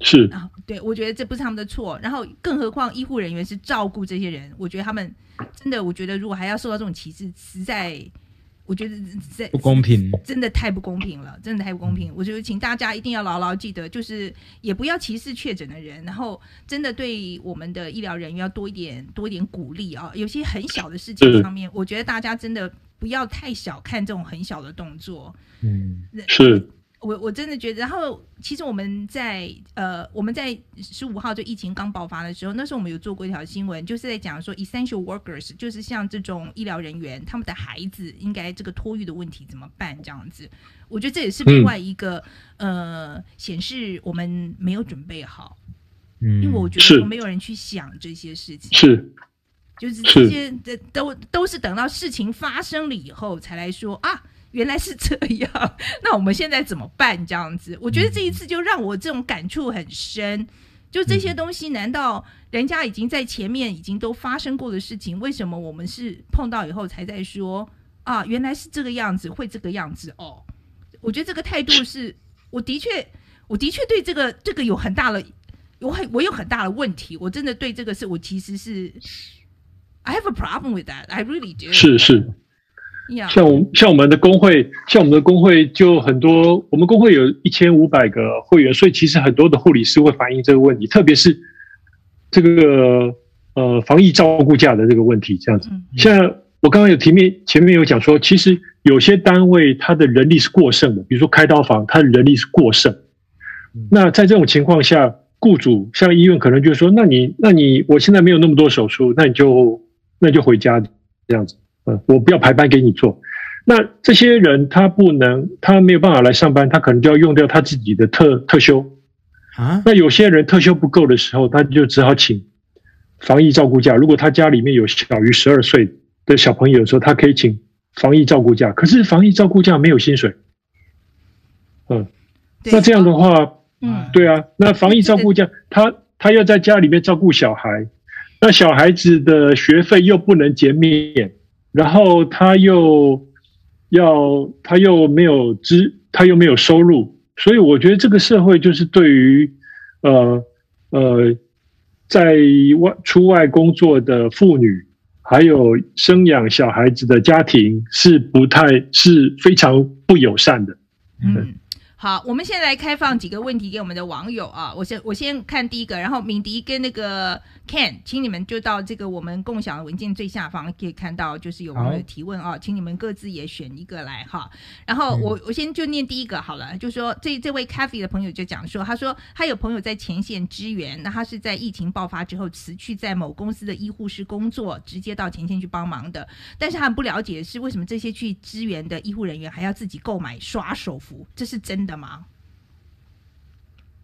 是啊，对，我觉得这不是他们的错。然后，更何况医护人员是照顾这些人，我觉得他们真的，我觉得如果还要受到这种歧视，实在，我觉得实在不公平，真的太不公平了，真的太不公平。我觉得请大家一定要牢牢记得，就是也不要歧视确诊的人，然后真的对我们的医疗人员要多一点多一点鼓励啊。有些很小的事情上面，我觉得大家真的不要太小看这种很小的动作。嗯，是。我我真的觉得，然后其实我们在呃，我们在十五号就疫情刚爆发的时候，那时候我们有做过一条新闻，就是在讲说 essential workers，就是像这种医疗人员，他们的孩子应该这个托育的问题怎么办这样子。我觉得这也是另外一个、嗯、呃，显示我们没有准备好，嗯，因为我觉得没有人去想这些事情，是，就是这些这都都是等到事情发生了以后才来说啊。原来是这样，那我们现在怎么办？这样子，我觉得这一次就让我这种感触很深。就这些东西，难道人家已经在前面已经都发生过的事情，为什么我们是碰到以后才在说啊？原来是这个样子，会这个样子哦。我觉得这个态度是，我的确，我的确对这个这个有很大的，有很我有很大的问题。我真的对这个是我其实是，I have a problem with that. I really do. 是是。像我像我们的工会，像我们的工会就很多，我们工会有一千五百个会员，所以其实很多的护理师会反映这个问题，特别是这个呃防疫照顾假的这个问题，这样子。像我刚刚有提面前面有讲说，其实有些单位它的人力是过剩的，比如说开刀房，它的人力是过剩。那在这种情况下，雇主像医院可能就说，那你那你我现在没有那么多手术，那你就那就回家这样子，嗯，我不要排班给你做。那这些人他不能，他没有办法来上班，他可能就要用掉他自己的特特休啊。那有些人特休不够的时候，他就只好请防疫照顾假。如果他家里面有小于十二岁的小朋友的时候，他可以请防疫照顾假。可是防疫照顾假没有薪水，嗯，那这样的话。嗯，对啊，那防疫照顾假，他他要在家里面照顾小孩，那小孩子的学费又不能减免，然后他又要他又没有资，他又没有收入，所以我觉得这个社会就是对于呃呃在外出外工作的妇女，还有生养小孩子的家庭是不太是非常不友善的，嗯。好，我们现在来开放几个问题给我们的网友啊。我先我先看第一个，然后敏迪跟那个 Ken，请你们就到这个我们共享的文件最下方可以看到，就是有网友提问啊，请你们各自也选一个来哈。然后我我先就念第一个好了，就说这这位 Kathy 的朋友就讲说，他说他有朋友在前线支援，那他是在疫情爆发之后辞去在某公司的医护室工作，直接到前线去帮忙的。但是他很不了解的是为什么这些去支援的医护人员还要自己购买刷手服，这是真的吗？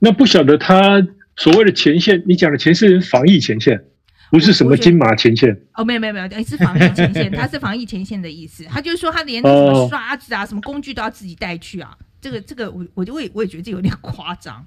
那不晓得他所谓的前线，你讲的前线是防疫前线，不是什么金马前线哦，没有没有没有，是防疫前线，(laughs) 他是防疫前线的意思。他就是说他连什么刷子啊、哦、什么工具都要自己带去啊，这个这个我我就我也我也觉得这有点夸张。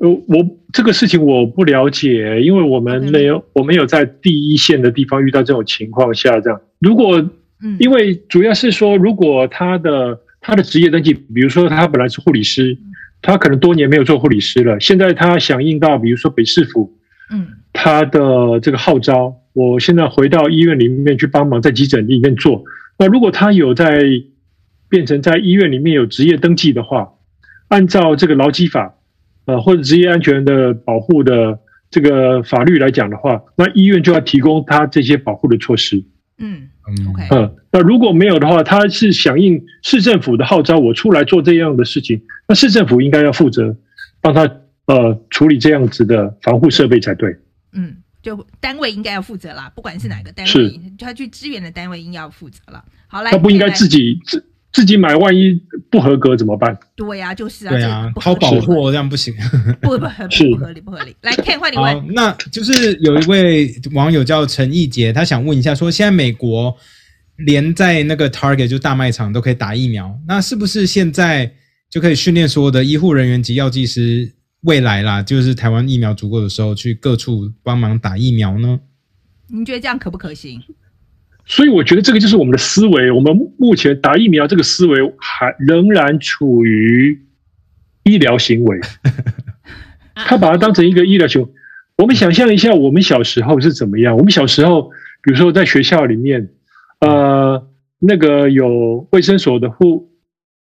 呃，我这个事情我不了解，因为我们没有、我没有在第一线的地方遇到这种情况下这样。如果嗯，因为主要是说，如果他的。他的职业登记，比如说他本来是护理师，他可能多年没有做护理师了。现在他响应到，比如说北市府，嗯，他的这个号召，我现在回到医院里面去帮忙，在急诊里面做。那如果他有在变成在医院里面有职业登记的话，按照这个劳基法，呃，或者职业安全的保护的这个法律来讲的话，那医院就要提供他这些保护的措施。嗯，OK，嗯，那如果没有的话，他是响应市政府的号召，我出来做这样的事情，那市政府应该要负责帮他呃处理这样子的防护设备才对。嗯，就单位应该要负责啦，不管是哪个单位，他去支援的单位应该要负责了。好，来，他不应该自己自自己买，万一不合格怎么办？对呀、啊，就是啊，对啊，淘宝货这样不行，(laughs) 不不不不合理不合理。来，Ken 换你问。那就是有一位网友叫陈义杰，他想问一下，说现在美国连在那个 Target 就大卖场都可以打疫苗，那是不是现在就可以训练所有的医护人员及药剂师，未来啦，就是台湾疫苗足够的时候，去各处帮忙打疫苗呢？您觉得这样可不可行？所以我觉得这个就是我们的思维。我们目前打疫苗这个思维还仍然处于医疗行为，(laughs) 他把它当成一个医疗行为。我们想象一下，我们小时候是怎么样？我们小时候，比如说在学校里面，呃，那个有卫生所的护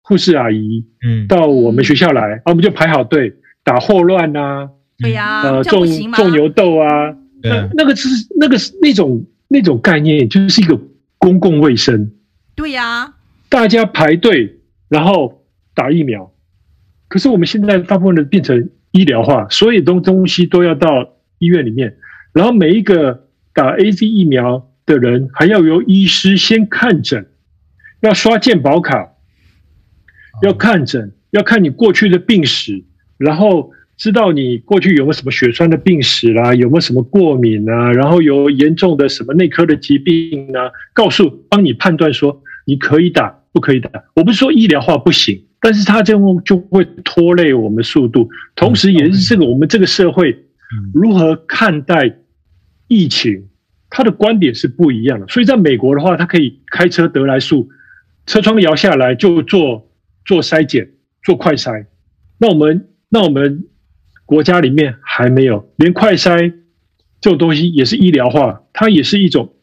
护士阿姨，嗯，到我们学校来，啊，我们就排好队打霍乱呐，对呀，呃，种种牛痘啊，那那个是那个是那种。那种概念就是一个公共卫生，对呀、啊，大家排队然后打疫苗。可是我们现在大部分的变成医疗化，所有东东西都要到医院里面，然后每一个打 AZ 疫苗的人还要由医师先看诊，要刷健保卡，要看诊，要看你过去的病史，然后。知道你过去有没有什么血栓的病史啦，有没有什么过敏啊，然后有严重的什么内科的疾病啊，告诉帮你判断说你可以打不可以打。我不是说医疗化不行，但是它这样就会拖累我们速度，同时也是这个我们这个社会如何看待疫情，它的观点是不一样的。所以在美国的话，他可以开车得来速，车窗摇下来就做做筛检，做快筛。那我们那我们。国家里面还没有，连快筛这种东西也是医疗化，它也是一种，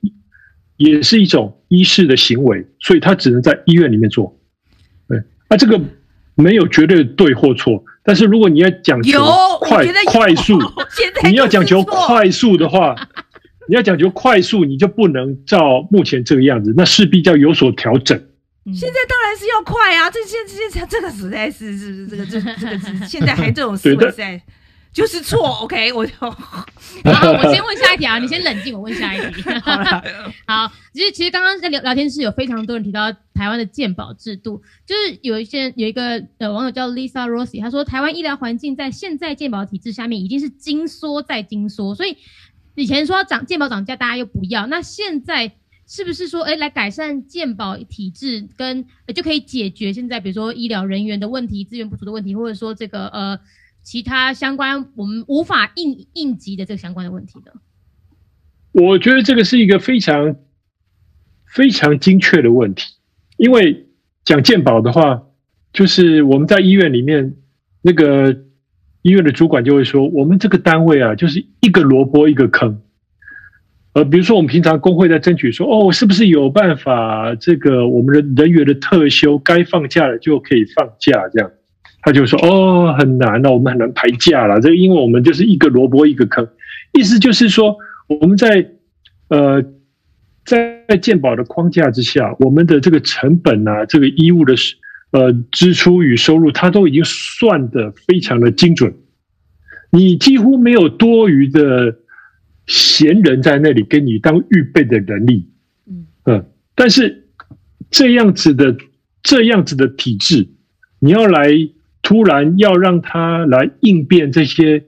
也是一种医事的行为，所以它只能在医院里面做。对，那这个没有绝对对或错，但是如果你要讲求快快速，(laughs) 你要讲求快速的话，你要讲求快速，你就不能照目前这个样子，那势必要有所调整。现在当然是要快啊！这现现在这个实在是是不是这个这这个现在还这种思维在。就是错，(laughs) OK，我就好，我先问下一题啊，(laughs) 你先冷静，我问下一题。(laughs) 好了，好，其实其实刚刚在聊聊天室有非常多人提到台湾的健保制度，就是有一些有一个呃网友叫 Lisa Rossi，他说台湾医疗环境在现在健保体制下面已经是精缩再精缩，所以以前说涨健保涨价大家又不要，那现在是不是说哎来改善健保体制跟就可以解决现在比如说医疗人员的问题、资源不足的问题，或者说这个呃。其他相关我们无法应应急的这个相关的问题的，我觉得这个是一个非常非常精确的问题，因为讲健保的话，就是我们在医院里面那个医院的主管就会说，我们这个单位啊，就是一个萝卜一个坑，呃，比如说我们平常工会在争取说，哦，是不是有办法这个我们的人员的特休该放假了就可以放假这样。他就说：“哦，很难了，我们很难排价了。这个，因为我们就是一个萝卜一个坑，意思就是说，我们在呃在鉴宝的框架之下，我们的这个成本啊，这个衣物的呃支出与收入，它都已经算得非常的精准。你几乎没有多余的闲人在那里给你当预备的人力，嗯嗯。但是这样子的这样子的体制，你要来。”突然要让他来应变这些，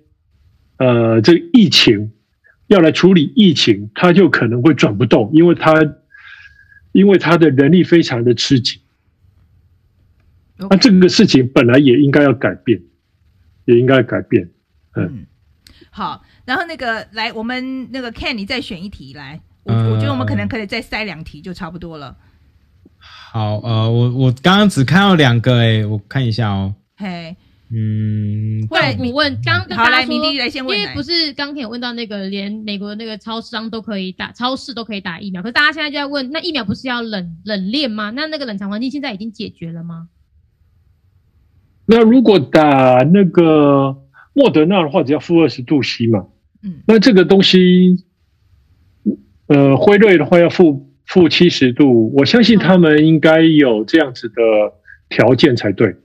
呃，这个疫情，要来处理疫情，他就可能会转不动，因为他，因为他的人力非常的吃紧。那、啊、这个事情本来也应该要改变，也应该改变。嗯，嗯，好，然后那个来，我们那个 Ken，你再选一题来，我我觉得我们可能可以再塞两题就差不多了。好，呃，我我刚刚只看到两个，哎，我看一下哦。嘿，嗯，会，你问刚刚好来，明丽来先问，因为不是刚才有问到那个连美国的那个超商都可以打，超市都可以打疫苗，可是大家现在就在问，那疫苗不是要冷冷链吗？那那个冷藏环境现在已经解决了吗？那如果打那个莫德纳的话，只要负二十度 C 嘛，嗯，那这个东西，呃，辉瑞的话要负负七十度，我相信他们应该有这样子的条件才对。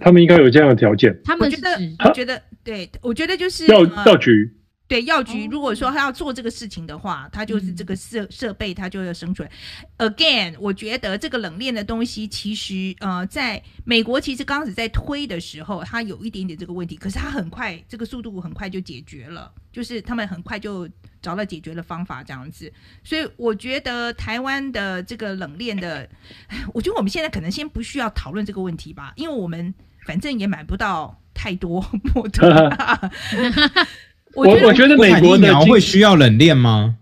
他们应该有这样的条件。他们觉得，我觉得，对，我觉得就是药药局。对药局，如果说他要做这个事情的话，他就是这个设设备，他就要生出来。Again，我觉得这个冷链的东西，其实呃，在美国其实刚开始在推的时候，它有一点点这个问题，可是它很快，这个速度很快就解决了，就是他们很快就找到解决的方法这样子。所以我觉得台湾的这个冷链的，(laughs) 我觉得我们现在可能先不需要讨论这个问题吧，因为我们反正也买不到太多莫德纳。(laughs) 我我觉得美国疫苗会需要冷链吗？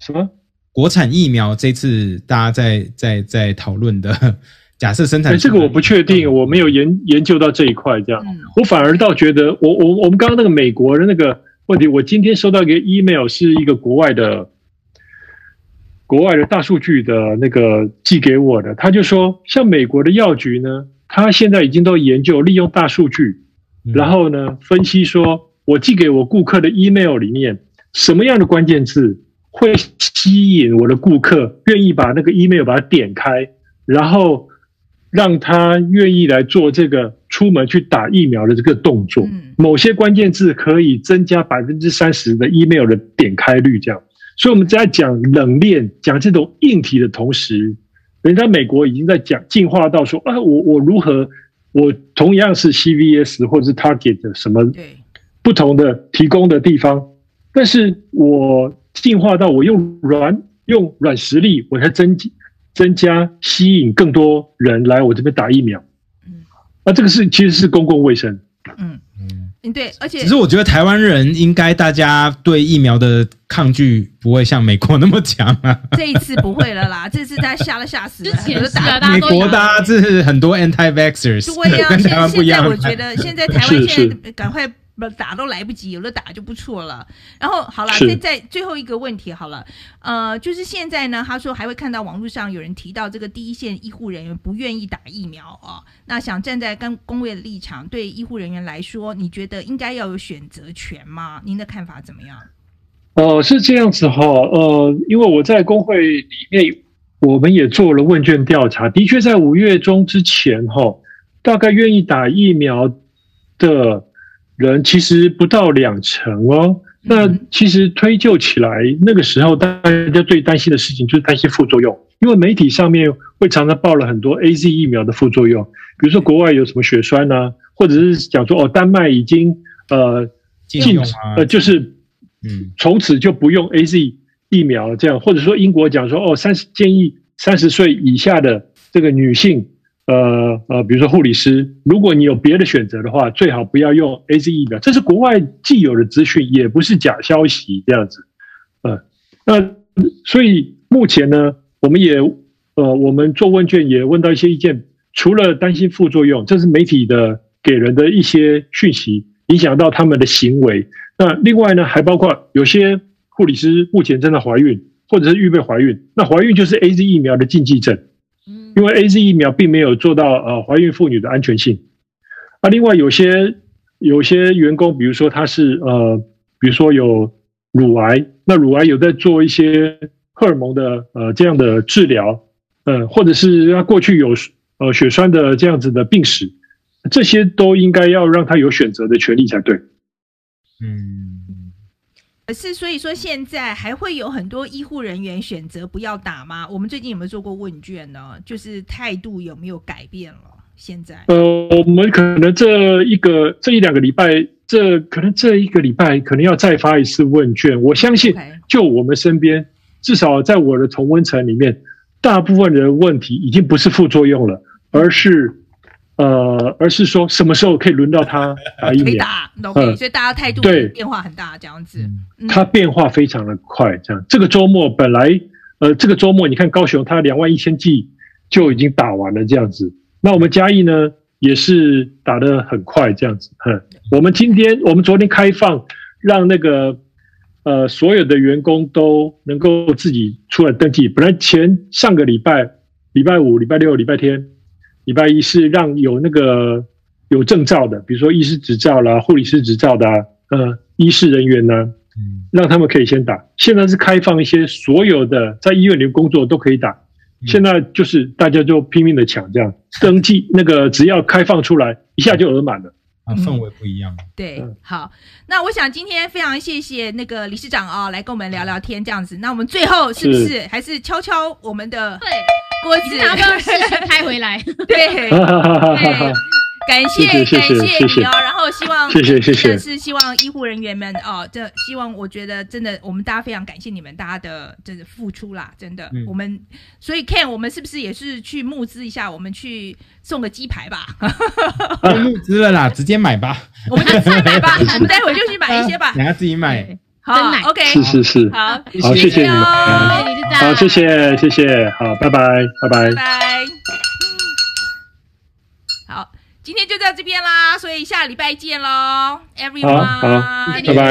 什么？国产疫苗这次大家在在在讨论的，假设生产、欸、这个我不确定，我没有研研究到这一块。这样，嗯、我反而倒觉得，我我我们刚刚那个美国的那个问题，我今天收到一个 email，是一个国外的国外的大数据的那个寄给我的，他就说，像美国的药局呢，他现在已经都研究利用大数据，然后呢分析说。我寄给我顾客的 email 里面，什么样的关键字会吸引我的顾客愿意把那个 email 把它点开，然后让他愿意来做这个出门去打疫苗的这个动作？某些关键字可以增加百分之三十的 email 的点开率，这样。所以我们在讲冷链、讲这种硬体的同时，人家美国已经在讲进化到说啊，我我如何，我同样是 CVS 或者是 Target 的什么？不同的提供的地方，但是我进化到我用软用软实力，我才增增加吸引更多人来我这边打疫苗。嗯，那，这个是其实是公共卫生。嗯嗯，对，而且其实我觉得台湾人应该大家对疫苗的抗拒不会像美国那么强啊。这一次不会了啦，(laughs) 这次大家吓了吓死了。之前打美国大家是很多 anti-vaxxers，对呀，跟台湾不一样。我觉得现在台湾现在赶快。不打都来不及，有的打就不错了。然后好了，再是再最后一个问题好了，呃，就是现在呢，他说还会看到网络上有人提到这个第一线医护人员不愿意打疫苗啊、哦。那想站在跟工会的立场，对医护人员来说，你觉得应该要有选择权吗？您的看法怎么样？哦、呃，是这样子哈，呃，因为我在工会里面，我们也做了问卷调查，的确在五月中之前哈，大概愿意打疫苗。的人其实不到两成哦。那其实推究起来，那个时候大家最担心的事情就是担心副作用，因为媒体上面会常常报了很多 AZ 疫苗的副作用，比如说国外有什么血栓啊，或者是讲说哦，丹麦已经呃禁止呃就是嗯从此就不用 AZ 疫苗了这样，或者说英国讲说哦三十建议三十岁以下的这个女性。呃呃，比如说护理师，如果你有别的选择的话，最好不要用 AZ 疫苗，这是国外既有的资讯，也不是假消息这样子。呃，那所以目前呢，我们也呃，我们做问卷也问到一些意见，除了担心副作用，这是媒体的给人的一些讯息，影响到他们的行为。那另外呢，还包括有些护理师目前正在怀孕，或者是预备怀孕，那怀孕就是 AZ 疫苗的禁忌症。因为 AZ 疫苗并没有做到呃怀孕妇女的安全性，啊，另外有些有些员工，比如说他是呃，比如说有乳癌，那乳癌有在做一些荷尔蒙的呃这样的治疗，呃，或者是他过去有呃血栓的这样子的病史，这些都应该要让他有选择的权利才对。嗯。可是，所以说现在还会有很多医护人员选择不要打吗？我们最近有没有做过问卷呢？就是态度有没有改变了？现在，呃，我们可能这一个这一两个礼拜，这可能这一个礼拜可能要再发一次问卷。我相信，就我们身边，至少在我的同温层里面，大部分人的问题已经不是副作用了，而是。呃，而是说什么时候可以轮到他打疫苗？可以打，OK，所以大家态度对变化很大，这样子。他变化非常的快，这样。这个周末本来，呃，这个周末你看高雄，他两万一千剂就已经打完了，这样子。那我们嘉义呢，也是打得很快，这样子。哼，我们今天，我们昨天开放，让那个呃所有的员工都能够自己出来登记。本来前上个礼拜，礼拜五、礼拜六、礼拜天。礼拜一是让有那个有证照的，比如说医师执照啦、护理师执照的、啊，呃，医师人员呢，嗯，让他们可以先打。现在是开放一些所有的在医院里工作都可以打。现在就是大家就拼命的抢，这样登记那个只要开放出来，一下就额满了。啊，氛围不一样。对，好，那我想今天非常谢谢那个理事长啊、哦，来跟我们聊聊天这样子。那我们最后是不是，还是敲敲我们的对锅子，拿个视频拍回来？(laughs) 对。(laughs) 对感谢谢谢感谢你哦，然后希望谢谢谢谢，真的是希望医护人员们哦，这希望我觉得真的，我们大家非常感谢你们大家的这个付出啦，真的，嗯、我们所以 Ken，我们是不是也是去募资一下，我们去送个鸡排吧？(laughs) 募资了啦，直接买吧，我们就自己买吧，(laughs) 我们待会就去买一些吧，等下自己买，好，OK，是是是，好，好，谢谢你们，好，谢谢谢谢，好，拜拜拜拜。拜拜。今天就到这边啦，所以下礼拜见喽，everyone，好，好，拜拜。